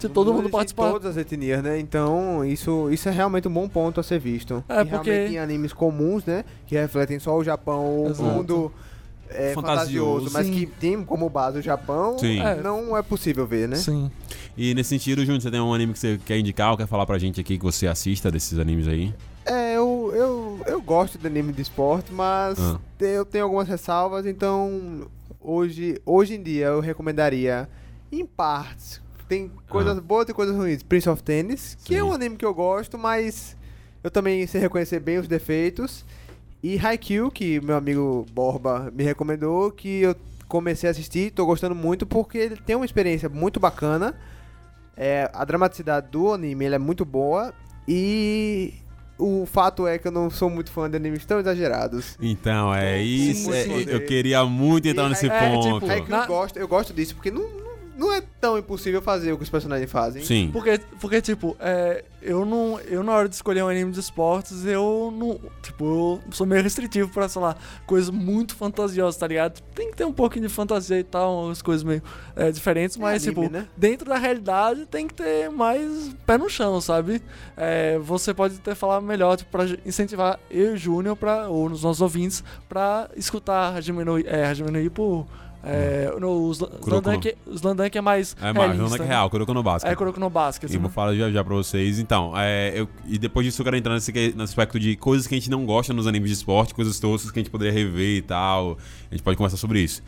De todo mundo participar. todas as etnias, né? Então, isso, isso é realmente um bom ponto a ser visto. É, e porque- realmente em animes comuns, né? Que refletem só o Japão, o Exato. mundo é, Fantasioso. fantasioso, mas que tem como base o Japão, Sim. É. não é possível ver, né? Sim. E nesse sentido, Júnior, você tem um anime que você quer indicar ou quer falar pra gente aqui que você assista desses animes aí? É, eu, eu, eu gosto de anime de esporte, mas Ah. eu tenho algumas ressalvas, então hoje, hoje em dia eu recomendaria em partes. Tem coisas Ah. boas e coisas ruins. Prince of Tennis, que é um anime que eu gosto, mas eu também sei reconhecer bem os defeitos. E Haikyuu, que meu amigo Borba me recomendou, que eu comecei a assistir, tô gostando muito porque ele tem uma experiência muito bacana. É, a dramaticidade do anime ele é muito boa e o fato é que eu não sou muito fã de animes tão exagerados. Então, é isso. é- eu queria muito entrar E nesse é, ponto. tipo, Haikyuu Na- eu gosto, eu gosto disso porque não, não, é tão impossível fazer o que os personagens fazem. Sim. Porque, porque tipo, é, eu não. Eu na hora de escolher um anime de esportes, eu não. Tipo, eu sou meio restritivo pra, sei lá, coisas muito fantasiosas, tá ligado? Tem que ter um pouquinho de fantasia e tal, umas coisas meio é, diferentes, É mas, anime, tipo, né? dentro da realidade tem que ter mais pé no chão, sabe? É, você pode até falar melhor, tipo, pra incentivar eu e o Júnior, pra, ou nos nossos ouvintes, pra escutar Hajime no, é, Hajime no Ippo, É, no, os Slandunk é mais É, realista, não é né? real, Kuroko no Basket. É Kuroko no Basket. E vou né? falar já já pra vocês. Então, é, eu- e depois disso eu quero entrar nesse, nesse aspecto de coisas que a gente não gosta nos animes de esporte, coisas toscas que a gente poderia rever e tal. A gente pode conversar sobre isso.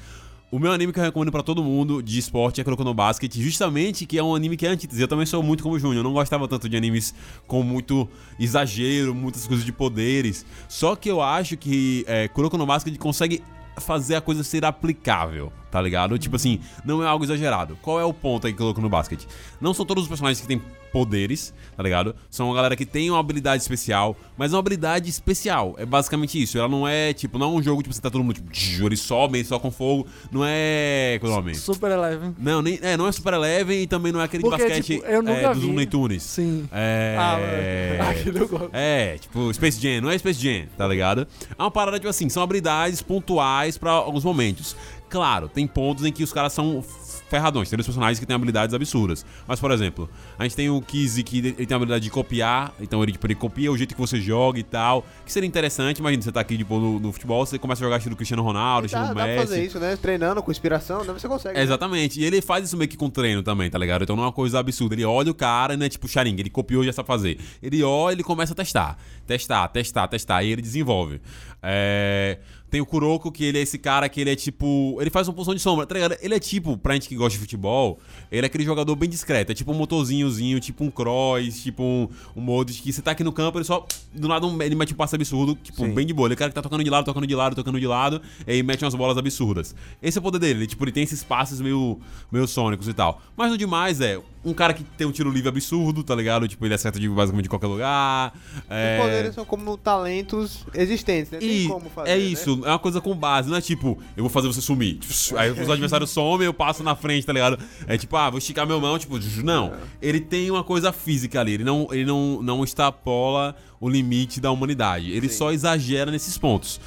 O meu anime que eu recomendo pra todo mundo de esporte é Kuroko no Basket, justamente que é um anime que é antítese. Eu também sou muito como o Júnior, eu não gostava tanto de animes com muito exagero, muitas coisas de poderes. Só que eu acho que é, Kuroko no Basket consegue fazer a coisa ser aplicável, tá ligado? Tipo assim, não é algo exagerado. Qual é o ponto aí que eu coloco no basquete? Não são todos os personagens que têm poderes, tá ligado? São uma galera que tem uma habilidade especial, mas é uma habilidade especial. É basicamente isso. Ela não é, tipo, não é um jogo tipo, você tá todo mundo, tipo, tch, eles sobem só com fogo. Não é. Qual é o nome? Super Eleven. Não, nem, é, não é Super Eleven e também não é aquele Porque, basquete tipo, eu nunca é, dos. Looney Tunes. Sim. É. Ah, aquele eu gosto. É, tipo, Space Jam, não é Space Jam, tá ligado? É uma parada, tipo assim, são habilidades pontuais pra alguns momentos. Claro, tem pontos em que os caras são ferradões, tem os personagens que têm habilidades absurdas. Mas, por exemplo, a gente tem o Kizzy que ele tem a habilidade de copiar, então ele, tipo, ele copia o jeito que você joga e tal, que seria interessante, imagina, você tá aqui, tipo, no, no futebol, você começa a jogar estilo Cristiano Ronaldo, Dá, estilo dá pra fazer Messi. isso, né? Treinando com inspiração, né? Você consegue. É, Exatamente. E ele faz isso meio que com treino também, tá ligado? Então não é uma coisa absurda. Ele olha o cara, não é tipo Sharinga, ele copiou e já sabe fazer. Ele olha e ele começa a testar. Testar, testar, testar. E ele desenvolve. É, Tem o Kuroko, que ele é esse cara que ele é tipo. Ele faz uma posição de sombra, tá ligado? Ele é tipo, pra gente que gosta de futebol, ele é aquele jogador bem discreto. É tipo um motorzinhozinho, tipo um cross, tipo um, um Modric, que você tá aqui no campo, ele só. Do nada um- ele mete um passe absurdo, tipo, Sim. bem de boa. Ele é o cara que tá tocando de lado, tocando de lado, tocando de lado, e aí mete umas bolas absurdas. Esse é o poder dele. Ele, tipo, ele tem esses passes meio, meio sônicos e tal. Mas no demais é um cara que tem um tiro livre absurdo, tá ligado? Tipo, ele acerta de basicamente de qualquer lugar. É... Os poderes são como talentos existentes, né? Tem E como fazer. é né? É uma coisa com base, não é tipo, eu vou fazer você sumir. Aí os adversários somem, eu passo na frente, tá ligado? É tipo, ah, vou esticar meu mão, tipo, não. Ele tem uma coisa física ali, ele não, ele não, não extrapola o limite da humanidade. Ele Sim. só exagera nesses pontos.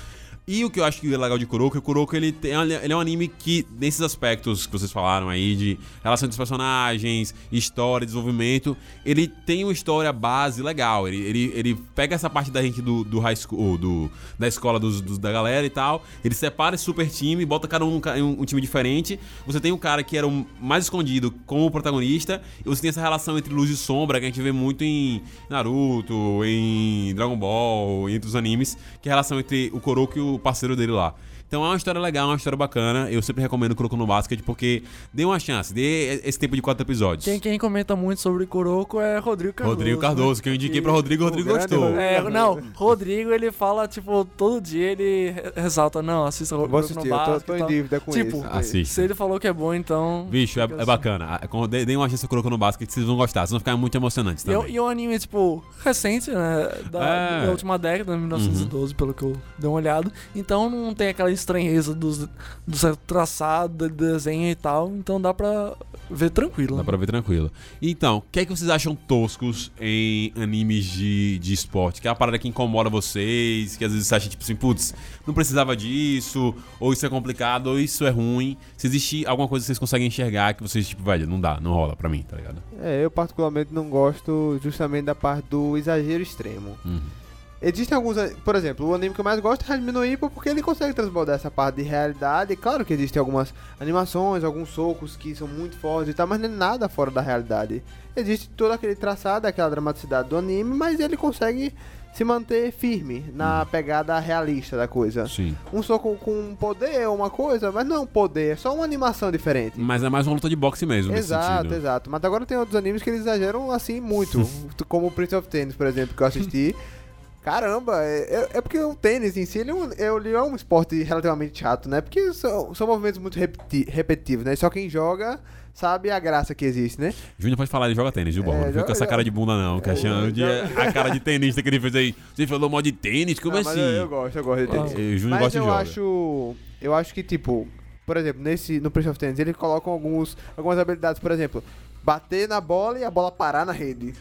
E o que eu acho que é legal de Kuroko, é que Kuroko ele, tem, ele é um anime que, nesses aspectos que vocês falaram aí, de relação dos personagens, história, desenvolvimento, ele tem uma história base legal. Ele, ele, ele pega essa parte da gente do, do high school, do, da escola dos, dos- da galera e tal, ele separa esse super time, bota cada um em um, um time diferente. Você tem um cara que era o mais escondido como protagonista, e você tem essa relação entre luz e sombra que a gente vê muito em Naruto, em Dragon Ball, entre os animes, que é a relação entre o Kuroko e o parceiro dele lá. Então é uma história legal, uma história bacana. Eu sempre recomendo Kuroko no Basket porque dê uma chance, dê esse tempo de quatro episódios. Quem, quem comenta muito sobre Kuroko é Rodrigo Cardoso. Rodrigo né? Cardoso, que eu indiquei pra Rodrigo, o Rodrigo gostou. É, não, Rodrigo ele fala, tipo, todo dia ele re- ressalta, não, assista Kuroko assistir, no eu tô, Basket tô e em dívida com Tipo, isso. Assiste. Se ele falou que é bom, então... Bicho, é, é assim. bacana. Ah, Dê dê uma chance pro Kuroko no Basket, vocês vão gostar. Vocês vão ficar muito emocionantes E é, também. e é um anime, tipo, recente, né? Da, É. Uhum. da última década, 1912, pelo que eu dei uma olhada. Então não tem aquela estranheza dos, do certo traçado, do desenho e tal. Então dá pra ver tranquilo. Dá pra ver tranquilo. Então, o que é que vocês acham toscos em animes de, de esporte? Que é uma parada que incomoda vocês, que às vezes você acha, tipo assim, putz, não precisava disso, ou isso é complicado, ou isso é ruim. Se existe alguma coisa que vocês conseguem enxergar que vocês, tipo, velho, não dá, não rola pra mim, tá ligado? É, eu particularmente não gosto justamente da parte do exagero extremo. Uhum. Existem alguns, a- por exemplo, o anime que eu mais gosto é Hajime no Ippo porque ele consegue transbordar essa parte de realidade. E claro que existem algumas animações, alguns socos que são muito fortes e tal, mas não é nada fora da realidade. Existe todo aquele traçado, aquela dramaticidade do anime, mas ele consegue se manter firme na pegada realista da coisa. Sim. Um soco com poder é uma coisa, mas não é um poder, é só uma animação diferente. Mas é mais uma luta de boxe mesmo, Exato, exato. Mas agora tem outros animes que eles exageram assim muito. como o Prince of Tennis, por exemplo, que eu assisti. Caramba, é, é- é porque o tênis em si ele é, um, é- ele é um esporte relativamente chato, né? Porque são, são movimentos muito repeti- repetitivos, né? Só quem joga sabe a graça que existe, né? Júnior pode falar, ele joga tênis, viu, Bola? É, não fica com essa cara de bunda, não. Que É, achando de joga- a cara de tenista que ele fez aí. Você falou mal de tênis? Como Não, assim? eu, eu gosto, eu gosto de tênis. Ah. Júnior Mas gosta de eu acho. Eu acho que, tipo, por exemplo, nesse, no Prince of Tennis, eles colocam alguns, algumas habilidades, por exemplo, bater na bola e a bola parar na rede.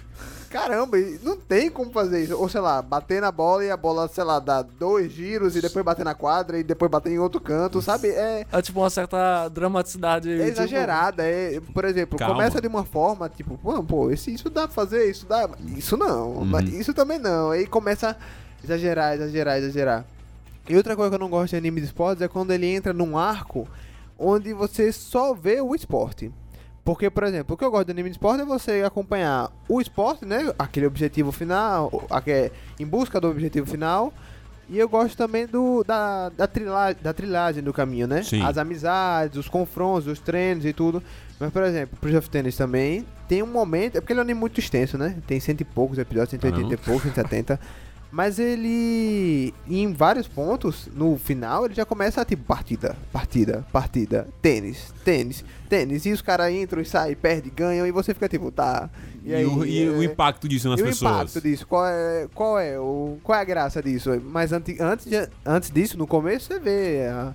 Caramba, e não tem como fazer isso. Ou sei lá, bater na bola e a bola, sei lá, dar dois giros e depois bater na quadra e depois bater em outro canto, sabe? É, É tipo uma certa dramaticidade. é tipo, exagerada. É, por exemplo, Calma. começa de uma forma, tipo, pô, pô esse, isso dá pra fazer, isso dá. Isso não, Uhum. mas isso também não. Aí começa a exagerar, exagerar, exagerar. E outra coisa que eu não gosto de anime de esportes é quando ele entra num arco onde você só vê o esporte. Porque, por exemplo, o que eu gosto do anime de esporte é você acompanhar o esporte, né? Aquele objetivo final, aque- em busca do objetivo final. E eu gosto também do, da, da, trilha, da trilhagem do caminho, né? Sim. As amizades, os confrontos, os treinos e tudo. Mas, por exemplo, pro of Tennis também tem um momento. É porque ele é um anime muito extenso, né? Tem cento e poucos episódios, 180 e Caramba. poucos, 170. Mas ele, em vários pontos, no final, ele já começa a tipo partida, partida, partida, tênis, tênis, tênis. E os caras entram e saem, perdem, ganham, e você fica tipo, tá. E, aí, o, e o é, impacto disso nas e o pessoas. impacto disso? Qual é, qual é, o, qual é a graça disso? Mas antes, antes, de- antes disso, no começo, você vê a,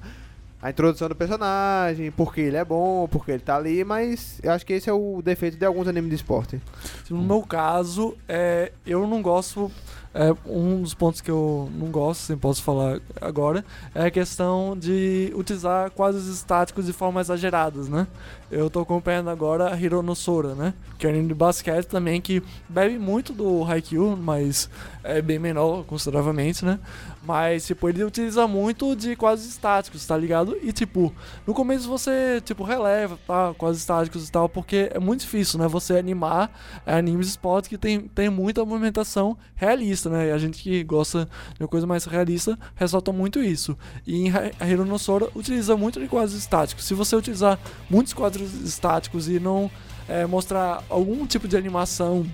a introdução do personagem, porque ele é bom, porque ele tá ali, mas eu acho que esse é o defeito de alguns animes de esporte. No meu caso, é, eu não gosto. É, um dos pontos que eu não gosto, assim, posso falar agora, é a questão de utilizar quadros estáticos de forma exageradas, né? Eu tô acompanhando agora a Hironosora, né? Que é um anime de basquete também que bebe muito do Haikyuu, mas é bem menor, consideravelmente, né? Mas, tipo, ele utiliza muito de quadros estáticos, tá ligado? E, tipo, no começo você, tipo, releva, tá? Quadros estáticos e tal, porque é muito difícil, né? Você animar é, animes de esporte que tem, tem muita movimentação realista, né? E a gente que gosta de uma coisa mais realista ressalta muito isso. E em Hironosora utiliza muito de quadros estáticos. Se você utilizar muitos quadros estáticos e não é, mostrar algum tipo de animação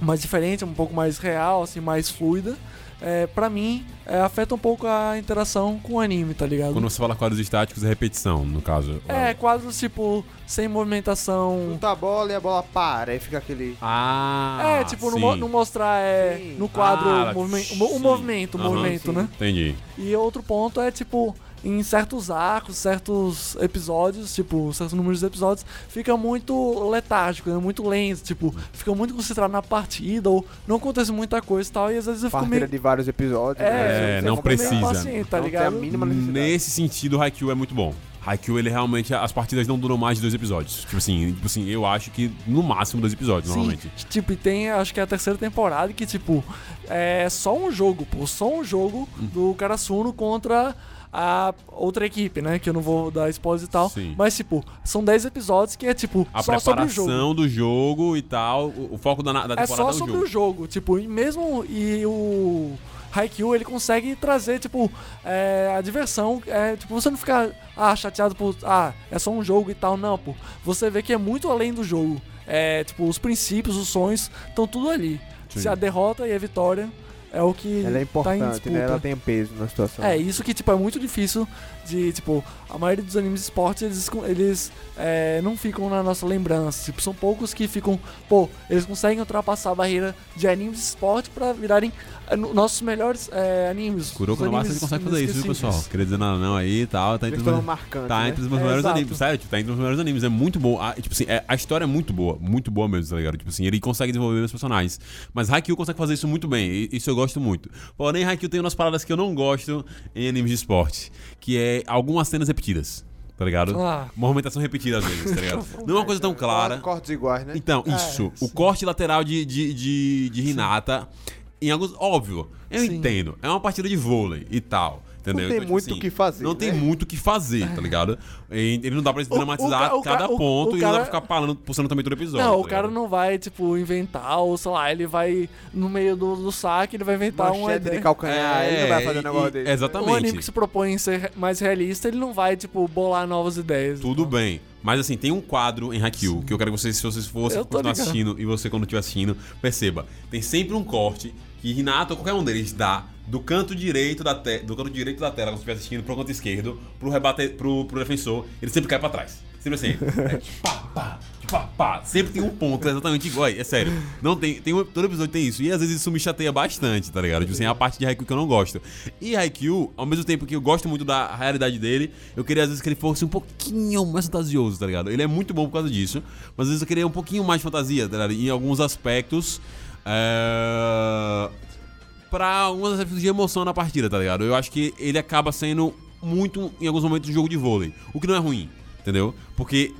mais diferente, um pouco mais real, assim, mais fluida, é, pra mim, é, afeta um pouco a interação com o anime, tá ligado? Quando você fala quadros estáticos, é repetição, no caso. É, quadros tipo, sem movimentação. Junta a bola e a bola para, aí fica aquele. Ah, É, tipo, não, mostrar é, Sim. no quadro Ah, o, movimen- sim. o movimento, o Aham, movimento, sim. né? Entendi. E outro ponto é, tipo, em certos arcos, certos episódios, tipo, certos números de episódios, fica muito letárgico, né? muito lento, tipo, fica muito concentrado na partida, ou não acontece muita coisa e tal, e às vezes eu fico Partida meio... de vários episódios. É, É, Você não precisa. impaciente, tá Não tem ligado? a mínima necessidade. Nesse sentido, o Haikyuu é muito bom. Haikyuu, ele realmente, as partidas não duram mais de dois episódios. Tipo assim, tipo assim eu acho que no máximo dois episódios, Sim, normalmente. tipo, e tem, acho que é a terceira temporada que, tipo, é só um jogo, pô, só um jogo Hum. do Karasuno contra a outra equipe, né? Que eu não vou dar spoilers e tal. Sim. Mas, tipo, são 10 episódios que é, tipo, A só sobre o jogo. do jogo e tal, o, o foco da, da É temporada só é o sobre jogo. o jogo, tipo, e mesmo e o Haikyuu, ele consegue trazer, tipo, é, a diversão, é, tipo, você não ficar, ah, chateado por, ah, é só um jogo e tal, não, pô. Você vê que é muito além do jogo. É, tipo, os princípios, os sonhos, estão tudo ali. Sim. Se a derrota e a vitória é o que Ela é tá em importante, disputa. né? Ela tem peso na situação. É, isso que, tipo, é muito difícil de, tipo, a maioria dos animes de esporte, eles, eles é, não ficam na nossa lembrança. Tipo, são poucos que ficam, pô, eles conseguem ultrapassar a barreira de animes de esporte pra virarem é, no- nossos melhores é, animes. Kuroko no Master ele consegue fazer isso, viu, pessoal? Queria dizer nada não aí e tal, tá entre Eles os meus, marcantes, tá né? entre os meus É, melhores exato. animes, sério, tipo, tá entre os melhores animes, é muito bom. Ah, tipo assim, é- a história é muito boa, muito boa mesmo, tá ligado? Tipo assim, ele consegue desenvolver os personagens. Mas Haikyuu consegue fazer isso muito bem, isso eu gosto muito. Porém, Haikyuu tem umas paradas que eu não gosto em animes de esporte, que é algumas cenas repetidas. Tá ligado? Ah. Movimentação repetida às vezes, tá ligado? Não é uma coisa tão clara. Cortes iguais, né? Então, É, isso. O sim. corte lateral de, de, de, de Hinata, em alguns. Óbvio, eu Sim. entendo. É uma partida de vôlei e tal. Entendeu? Não tem Então, tipo muito o que fazer, Não tem né? muito o que fazer, tá ligado? E Ele não dá pra O- dramatizar o o cada ca- o- ponto o e não dá cara- pra ficar falando, pulsando também todo episódio. Não, tá o cara não vai, tipo, inventar, ou sei lá, ele vai, no meio do, do saque, ele vai inventar uma Manchete de calcanhar, ele não vai fazer um e- negócio e-. Um Exatamente. anime que se propõe em ser mais realista, ele não vai, tipo, bolar novas ideias. Tudo Então, bem. Mas assim, tem um quadro em Haikyuu que eu quero que vocês, se vocês fossem continuar ligado. assistindo e você quando estiver assistindo, perceba. Tem sempre um corte que Renato ou qualquer um deles dá do canto direito da, te do canto direito da tela, quando você estiver assistindo, pro canto esquerdo, pro, rebate pro, pro defensor, ele sempre cai pra trás. Sempre assim. É, pá, pá, pá, pá. Sempre tem um ponto exatamente igual. É sério. Não tem, tem um, todo episódio tem isso. E às vezes isso me chateia bastante, tá ligado? Tipo assim, é a parte de Haikyuu que eu não gosto. E Haikyuu, ao mesmo tempo que eu gosto muito da realidade dele, eu queria às vezes que ele fosse um pouquinho mais fantasioso, tá ligado? Ele é muito bom por causa disso, mas às vezes eu queria um pouquinho mais de fantasia, tá ligado? Em alguns aspectos. É... Pra alguns aspectos de emoção na partida, tá ligado? Eu acho que ele acaba sendo muito, em alguns momentos, um jogo de vôlei. O que não é ruim, entendeu? Porque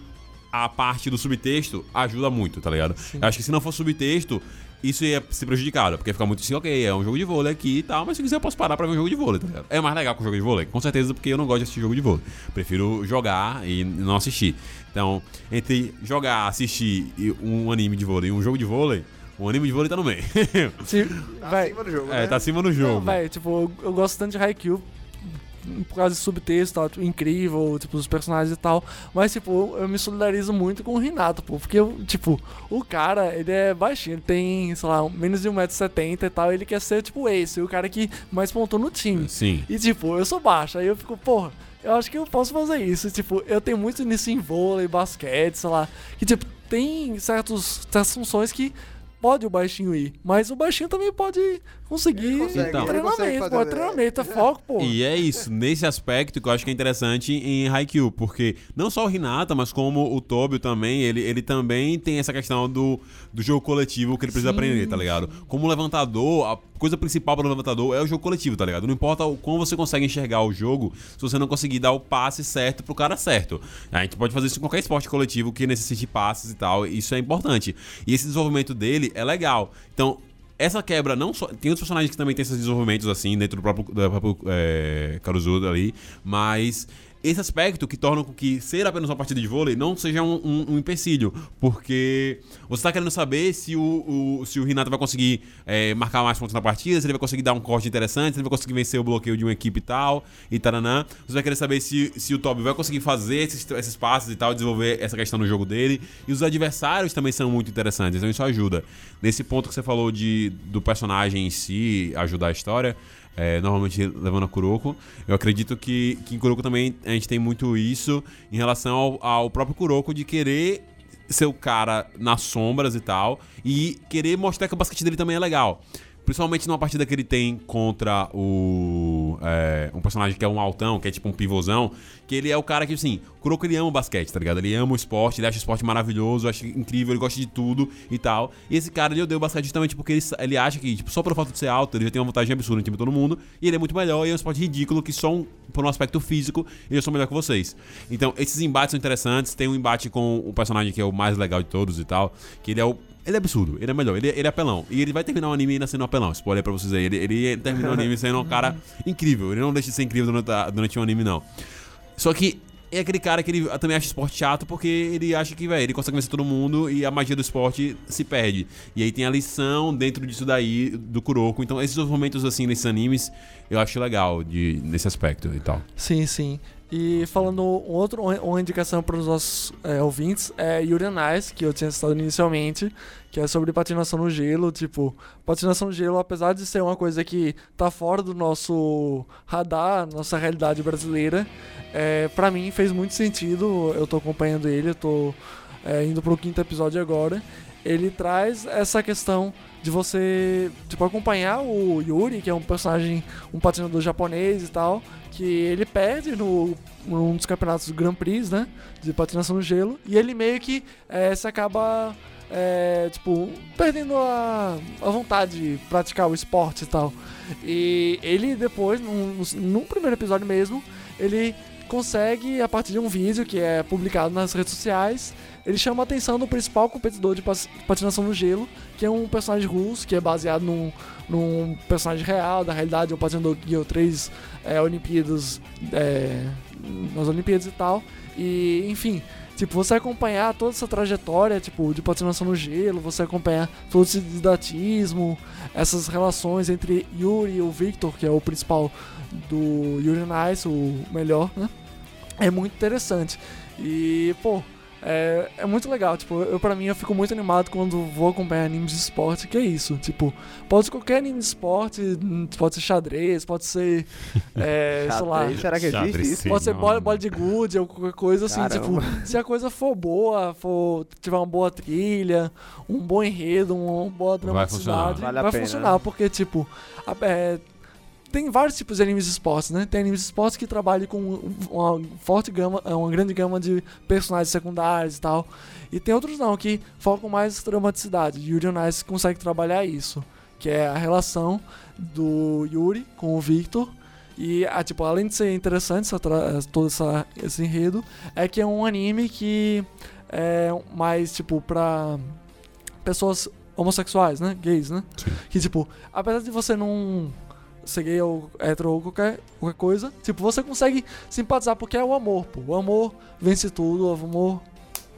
a parte do subtexto ajuda muito, tá ligado? Eu acho que se não for subtexto, isso ia ser prejudicado, porque fica muito assim, ok, é um jogo de vôlei aqui e tal, mas se quiser eu posso parar pra ver um jogo de vôlei, tá ligado? É mais legal que o jogo de vôlei, com certeza, porque eu não gosto de assistir jogo de vôlei. Prefiro jogar e não assistir. Então, entre jogar, assistir um anime de vôlei e um jogo de vôlei, o anime de vôlei tá no meio. Se, Tá vai, acima do jogo, é, né? tá acima do Não, jogo. velho, tipo, eu, eu gosto tanto de Haikyuu por causa de subtexto, tal, tipo, incrível, tipo, os personagens e tal. Mas, tipo, eu me solidarizo muito com o Renato, pô. Porque, tipo, o cara, ele é baixinho, ele tem, sei lá, menos de 1,70m e tal. Ele quer ser, tipo, esse, o cara que mais pontou no time. Sim. E, tipo, eu sou baixo, aí eu fico, porra, eu acho que eu posso fazer isso. Tipo, eu tenho muito nisso em vôlei, basquete, sei lá. Que, tipo, tem certos, certas funções que pode o baixinho ir. Mas o baixinho também pode conseguir consegue, Então. ele consegue treinamento, pô. né? Treinamento é foco, pô. E é isso, nesse aspecto que eu acho que é interessante em Haikyuu, porque não só o Hinata, mas como o Tobio também, ele, ele também tem essa questão do, do jogo coletivo que ele precisa Sim, aprender, tá ligado? Como levantador, a coisa principal para o levantador é o jogo coletivo, tá ligado? Não importa o quão você consegue enxergar o jogo, se você não conseguir dar o passe certo pro cara certo. A gente pode fazer isso em qualquer esporte coletivo que necessite passes e tal, isso é importante. E esse desenvolvimento dele é legal. Então, essa quebra não só. Tem outros personagens que também tem esses desenvolvimentos assim, dentro do próprio, do próprio é, Caruso ali, mas esse aspecto que torna que ser apenas uma partida de vôlei não seja um, um, um empecilho, porque você tá querendo saber se o, o- se o Renato vai conseguir é, marcar mais pontos na partida, se ele vai conseguir dar um corte interessante, se ele vai conseguir vencer o bloqueio de uma equipe e tal, e taranã. Você vai querer saber se, se o Toby vai conseguir fazer esses, esses passes e tal, desenvolver essa questão no jogo dele. E os adversários também são muito interessantes, então isso ajuda. Nesse ponto que você falou de, do personagem em si ajudar a história, é, normalmente levando a Kuroko. Eu acredito que, que em Kuroko também a gente tem muito isso em relação ao, ao próprio Kuroko de querer ser o cara nas sombras e tal, e querer mostrar que o basquete dele também é legal. Principalmente numa partida que ele tem contra o. é, um personagem que é um altão, que é tipo um pivôzão. Que ele é o cara que, assim, o Kuroko ele ama o basquete, tá ligado? Ele ama o esporte, ele acha o esporte maravilhoso, acha incrível, ele gosta de tudo e tal. E esse cara ele odeia o basquete justamente porque ele, ele acha que, tipo, só pelo fato de ser alto, ele já tem uma vantagem absurda no time de todo mundo. E ele é muito melhor, e é um esporte ridículo que só um, por um aspecto físico eu sou melhor que vocês. Então, esses embates são interessantes. Tem um embate com o personagem que é o mais legal de todos e tal, que ele é o ele é absurdo, ele é melhor, ele, ele é apelão. E ele vai terminar o anime ainda sendo apelão. Spoiler pra vocês aí. Ele, ele termina o anime sendo um cara incrível. Ele não deixa de ser incrível durante, a- durante o anime, não. Só que é aquele cara que ele também acha esporte chato porque ele acha que, velho, ele consegue vencer todo mundo e a magia do esporte se perde. E aí tem a lição dentro disso daí do Kuroko. Então, esses momentos assim nesses animes eu acho legal de, nesse aspecto e tal. Sim, sim. E falando um outro, uma indicação para os nossos é, ouvintes é Yuri on Ice, que eu tinha citado inicialmente, que é sobre patinação no gelo. Tipo, patinação no gelo, apesar de ser uma coisa que tá fora do nosso radar, nossa realidade brasileira, é, para mim fez muito sentido. Eu tô acompanhando ele, eu tô é, indo pro quinto episódio agora. Ele traz essa questão de você tipo, acompanhar o Yuri, que é um personagem, um patinador japonês e tal, que ele perde no num dos campeonatos do Grand Prix, né, de patinação no gelo, e ele meio que é, se acaba é, tipo perdendo a, a vontade de praticar o esporte e tal. E ele depois, num, num primeiro episódio mesmo, ele consegue, a partir de um vídeo que é publicado nas redes sociais, ele chama a atenção do principal competidor de patinação no gelo, que é um personagem russo, que é baseado num, num personagem real, da realidade, um patinador que ganhou três é, Olimpíadas é, nas Olimpíadas e tal. E, enfim, tipo, você acompanhar toda essa trajetória, tipo, de patinação no gelo, você acompanhar todo esse didatismo, essas relações entre Yuri e o Victor, que é o principal do Yuri on Ice, o melhor, né? É muito interessante. E, pô, é, é muito legal. Tipo, eu pra mim eu fico muito animado quando vou acompanhar animes de esporte, que é isso. Tipo, pode ser qualquer anime de esporte, pode ser xadrez, pode ser. É, sei lá. Xadrez, Será que existe Xadrez, isso? Pode ser bola, bola de gude ou qualquer coisa assim, Caramba. tipo, se a coisa for boa, for tiver uma boa trilha, um bom enredo, uma boa dramaticidade, Vale a vai pena, funcionar, porque tipo, a- é, tem vários tipos de animes de esportes, né? Tem animes de esportes que trabalham com uma forte gama, uma grande gama de personagens secundários e tal. E tem outros não, que focam mais em dramaticidade. Yuri on Ice consegue trabalhar isso, que é a relação do Yuri com o Victor. E, ah, tipo, além de ser interessante essa tra- todo essa, esse enredo, é que é um anime que é mais, tipo, pra pessoas homossexuais, né? Gays, né? Que, tipo, apesar de você não ser gay ou hétero ou qualquer, qualquer coisa, tipo, você consegue simpatizar porque é o amor, pô. O amor vence tudo, o amor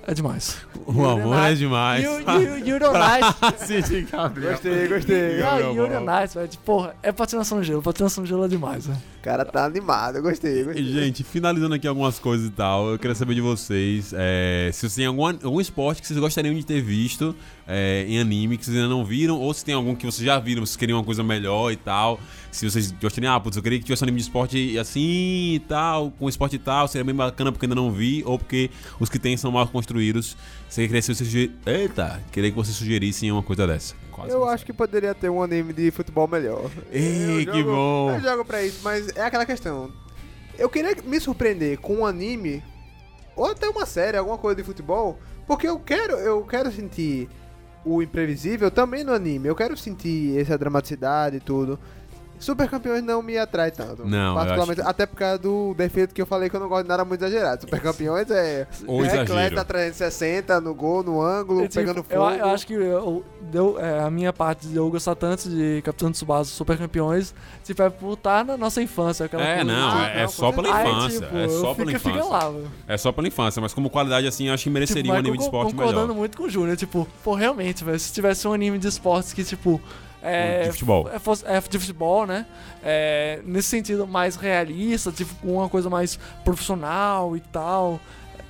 é demais. O amor é demais. You, you, you're nice. Sim, sim, Gabriel. Gostei, gostei. Bom. nice, velho. Tipo, Porra, é patinação no gelo. Patinação no gelo é demais, velho. O cara tá animado, gostei, E, gostei. Gente, finalizando aqui algumas coisas e tal, eu queria saber de vocês é, se vocês têm algum, algum esporte que vocês gostariam de ter visto é, em anime que vocês ainda não viram, ou se tem algum que vocês já viram, vocês queriam uma coisa melhor e tal. Se vocês gostariam, ah, putz, eu queria que tivesse um anime de esporte assim e tal, com esporte e tal, seria bem bacana porque ainda não vi, ou porque os que tem são mal construídos. Você queria que vocês suger... Eita, queria que vocês sugerissem uma coisa dessa. Quase Eu acho que poderia ter um anime de futebol melhor. Ei, Eu que jogo- bom. Eu jogo pra isso, mas é aquela questão. Eu queria me surpreender com um anime ou até uma série, alguma coisa de futebol, porque eu quero, eu quero sentir o imprevisível também no anime. Eu quero sentir essa dramaticidade e tudo. Super Campeões não me atrai tanto. Não, eu Particularmente, até por causa do defeito que eu falei que eu não gosto de nada muito exagerado. Super Campeões é. Ou é exagero. Atleta 360 no gol, no ângulo, Eu, tipo, pegando eu, fogo. eu acho que eu- deu, é, a minha parte de eu gostar tanto de Capitão Tsubasa Super Campeões, tipo, é por estar na nossa infância. Aquela É, não, tipo, é, é só pela Aí, infância. tipo, é só eu pela fica, infância. lá. É só pela infância, mas como qualidade assim, eu acho que mereceria Tipo, um anime de esporte concordando melhor. muito com o Júnior, tipo, pô, realmente, velho, se tivesse um anime de esportes que, tipo, é, De futebol. é, é de futebol, né? É, nesse sentido mais realista, tipo, com uma coisa mais profissional e tal.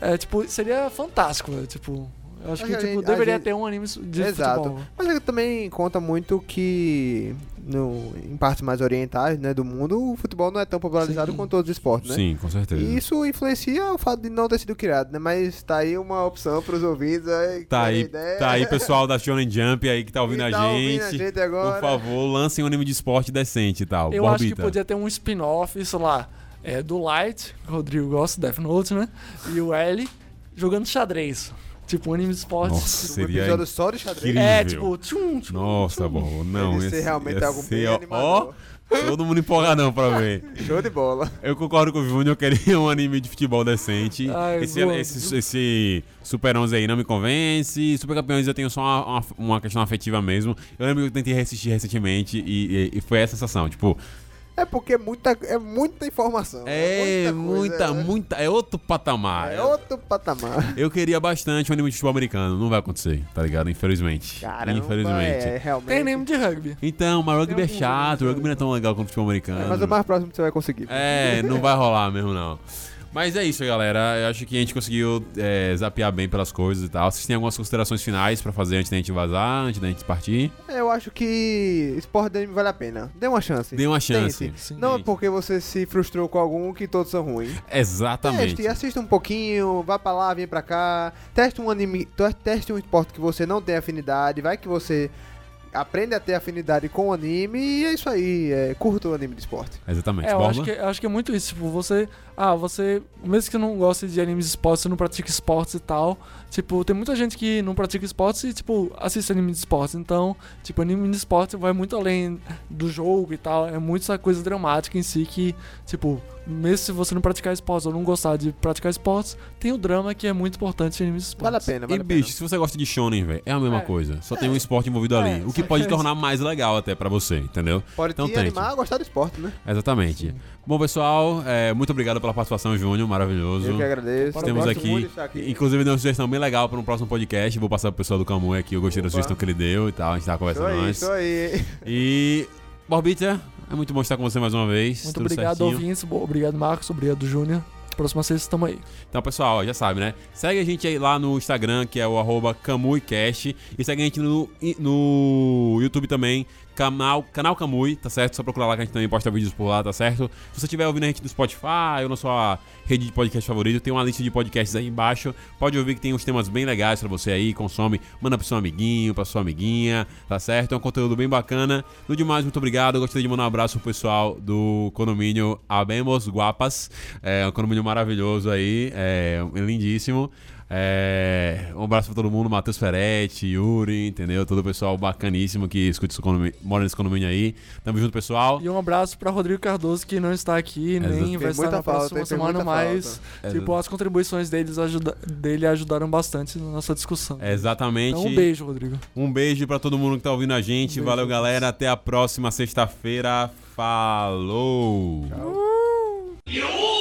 É, tipo, seria fantástico, velho. Tipo, eu acho Mas que a tipo, gente- deveria gente- ter um anime de Exato. futebol. Mas ele também conta muito que no, em partes mais orientais né, do mundo, o futebol não é tão popularizado Sim. quanto outros esportes, né? Sim, com certeza. E isso influencia o fato de não ter sido criado, né? Mas tá aí uma opção pros ouvintes aí. que Tá aí, ideia. tá aí, pessoal da Shonen Jump aí que tá ouvindo, Que a, tá ouvindo gente. a gente agora. Por favor, lancem um anime de esporte decente e tal. Eu acho que Borbita. podia ter um spin-off, sei lá, é, do Light, que o Rodrigo gosta, Death Note, né? E o L jogando xadrez. Tipo, um anime de esportes. Nossa, Um seria episódio só de xadrez. incrível. É, tipo, tchum, tchum, Nossa, tchum. bom, não. Ser esse- realmente ia algo ser, bem ó, animador. ó, todo mundo empolgadão pra ver. Show de bola. Eu concordo com o Júnior, eu queria um anime de futebol decente. Ai, esse, esse, esse Super 11 aí não me convence. Super Campeões eu tenho só uma, uma, uma questão afetiva mesmo. Eu lembro que eu tentei reassistir recentemente e, e- e foi essa sensação. Tipo, É porque é muita, é muita informação. é muita, coisa, né? muita. É outro patamar. É outro patamar. Eu queria bastante um anime de futebol americano. Não vai acontecer, tá ligado? Infelizmente. Caramba, Infelizmente. é realmente. Tem anime de rugby. Então, mas rugby é chato, rugby não é tão legal quanto futebol americano. É, mas o mais próximo que você vai conseguir. É, não vai rolar mesmo, não. Mas é isso, galera. Eu acho que a gente conseguiu é, zapear bem pelas coisas e tal. Vocês têm algumas considerações finais pra fazer antes da gente vazar, antes da gente partir? É, Eu acho que esporte de anime vale a pena. Dê uma chance. Dê uma chance. Sim. Não é porque você se frustrou com algum que todos são ruins. Exatamente. Teste, assista um pouquinho, vá pra lá, vem pra cá. Teste um anime, te- teste um esporte que você não tem afinidade. Vai que você aprende a ter afinidade com o anime e é isso aí. É, curta o anime de esporte. Exatamente. É, eu acho que, eu acho que é muito isso. Tipo, você. Ah, você. Mesmo que não goste de animes de esportes, você não pratica esportes e tal. Tipo, tem muita gente que não pratica esportes e, tipo, assiste anime de esportes. Então, tipo, anime de esportes vai muito além do jogo e tal. É muito essa coisa dramática em si que, tipo, mesmo se você não praticar esportes ou não gostar de praticar esportes, tem o drama que é muito importante em animes de esportes. Vale a pena, E vale a bicho, pena. se você gosta de shonen, velho, é a mesma É. coisa. Só tem um esporte envolvido ali. É, O que pode tornar mais legal até pra você, entendeu? Pode então te tente. animar a gostar do esporte, né? Exatamente. Bom, pessoal, é, muito obrigado pela participação, Júnior. Maravilhoso. Eu que agradeço. Temos aqui, aqui. inclusive deu uma sugestão bem legal para um próximo podcast. Vou passar pro pessoal do Camui aqui. Eu gostei da Opa. sugestão que ele deu e tal. A gente tava Isso conversando aí, antes. isso aí. E, Borbita, é muito bom estar com você mais uma vez. Muito tudo obrigado, certinho. ouvintes. Obrigado, Marcos. Obrigado, Júnior. Próxima sexta, estamos aí. Então, pessoal, já sabe, né? Segue a gente aí lá no Instagram, que é o arroba CamuiCast. E segue a gente no, no YouTube também, canal, canal Camui, tá certo? Só procurar lá que a gente também posta vídeos por lá, tá certo? Se você estiver ouvindo a gente no Spotify ou na sua rede de podcast favorito, tem uma lista de podcasts aí embaixo. Pode ouvir que tem uns temas bem legais pra você aí, consome, manda pro seu amiguinho, pra sua amiguinha, tá certo? É um conteúdo bem bacana. No demais, muito obrigado. Eu gostaria de mandar um abraço pro pessoal do condomínio Abemos Guapas. É um condomínio maravilhoso aí, é lindíssimo. É, um abraço pra todo mundo, Matheus Ferretti, Yuri, entendeu? Todo o pessoal bacaníssimo que escuta esse condomínio, mora nesse condomínio aí. Tamo junto, pessoal. E um abraço pra Rodrigo Cardoso, que não está aqui, Exato. nem vai estar na falta, próxima semana, mas falta. tipo, as contribuições deles ajuda, dele ajudaram bastante na nossa discussão. É, exatamente. Então, um beijo, Rodrigo. Um beijo pra todo mundo que tá ouvindo a gente. Um beijo. Valeu, galera. Até a próxima sexta-feira. Falou! Tchau.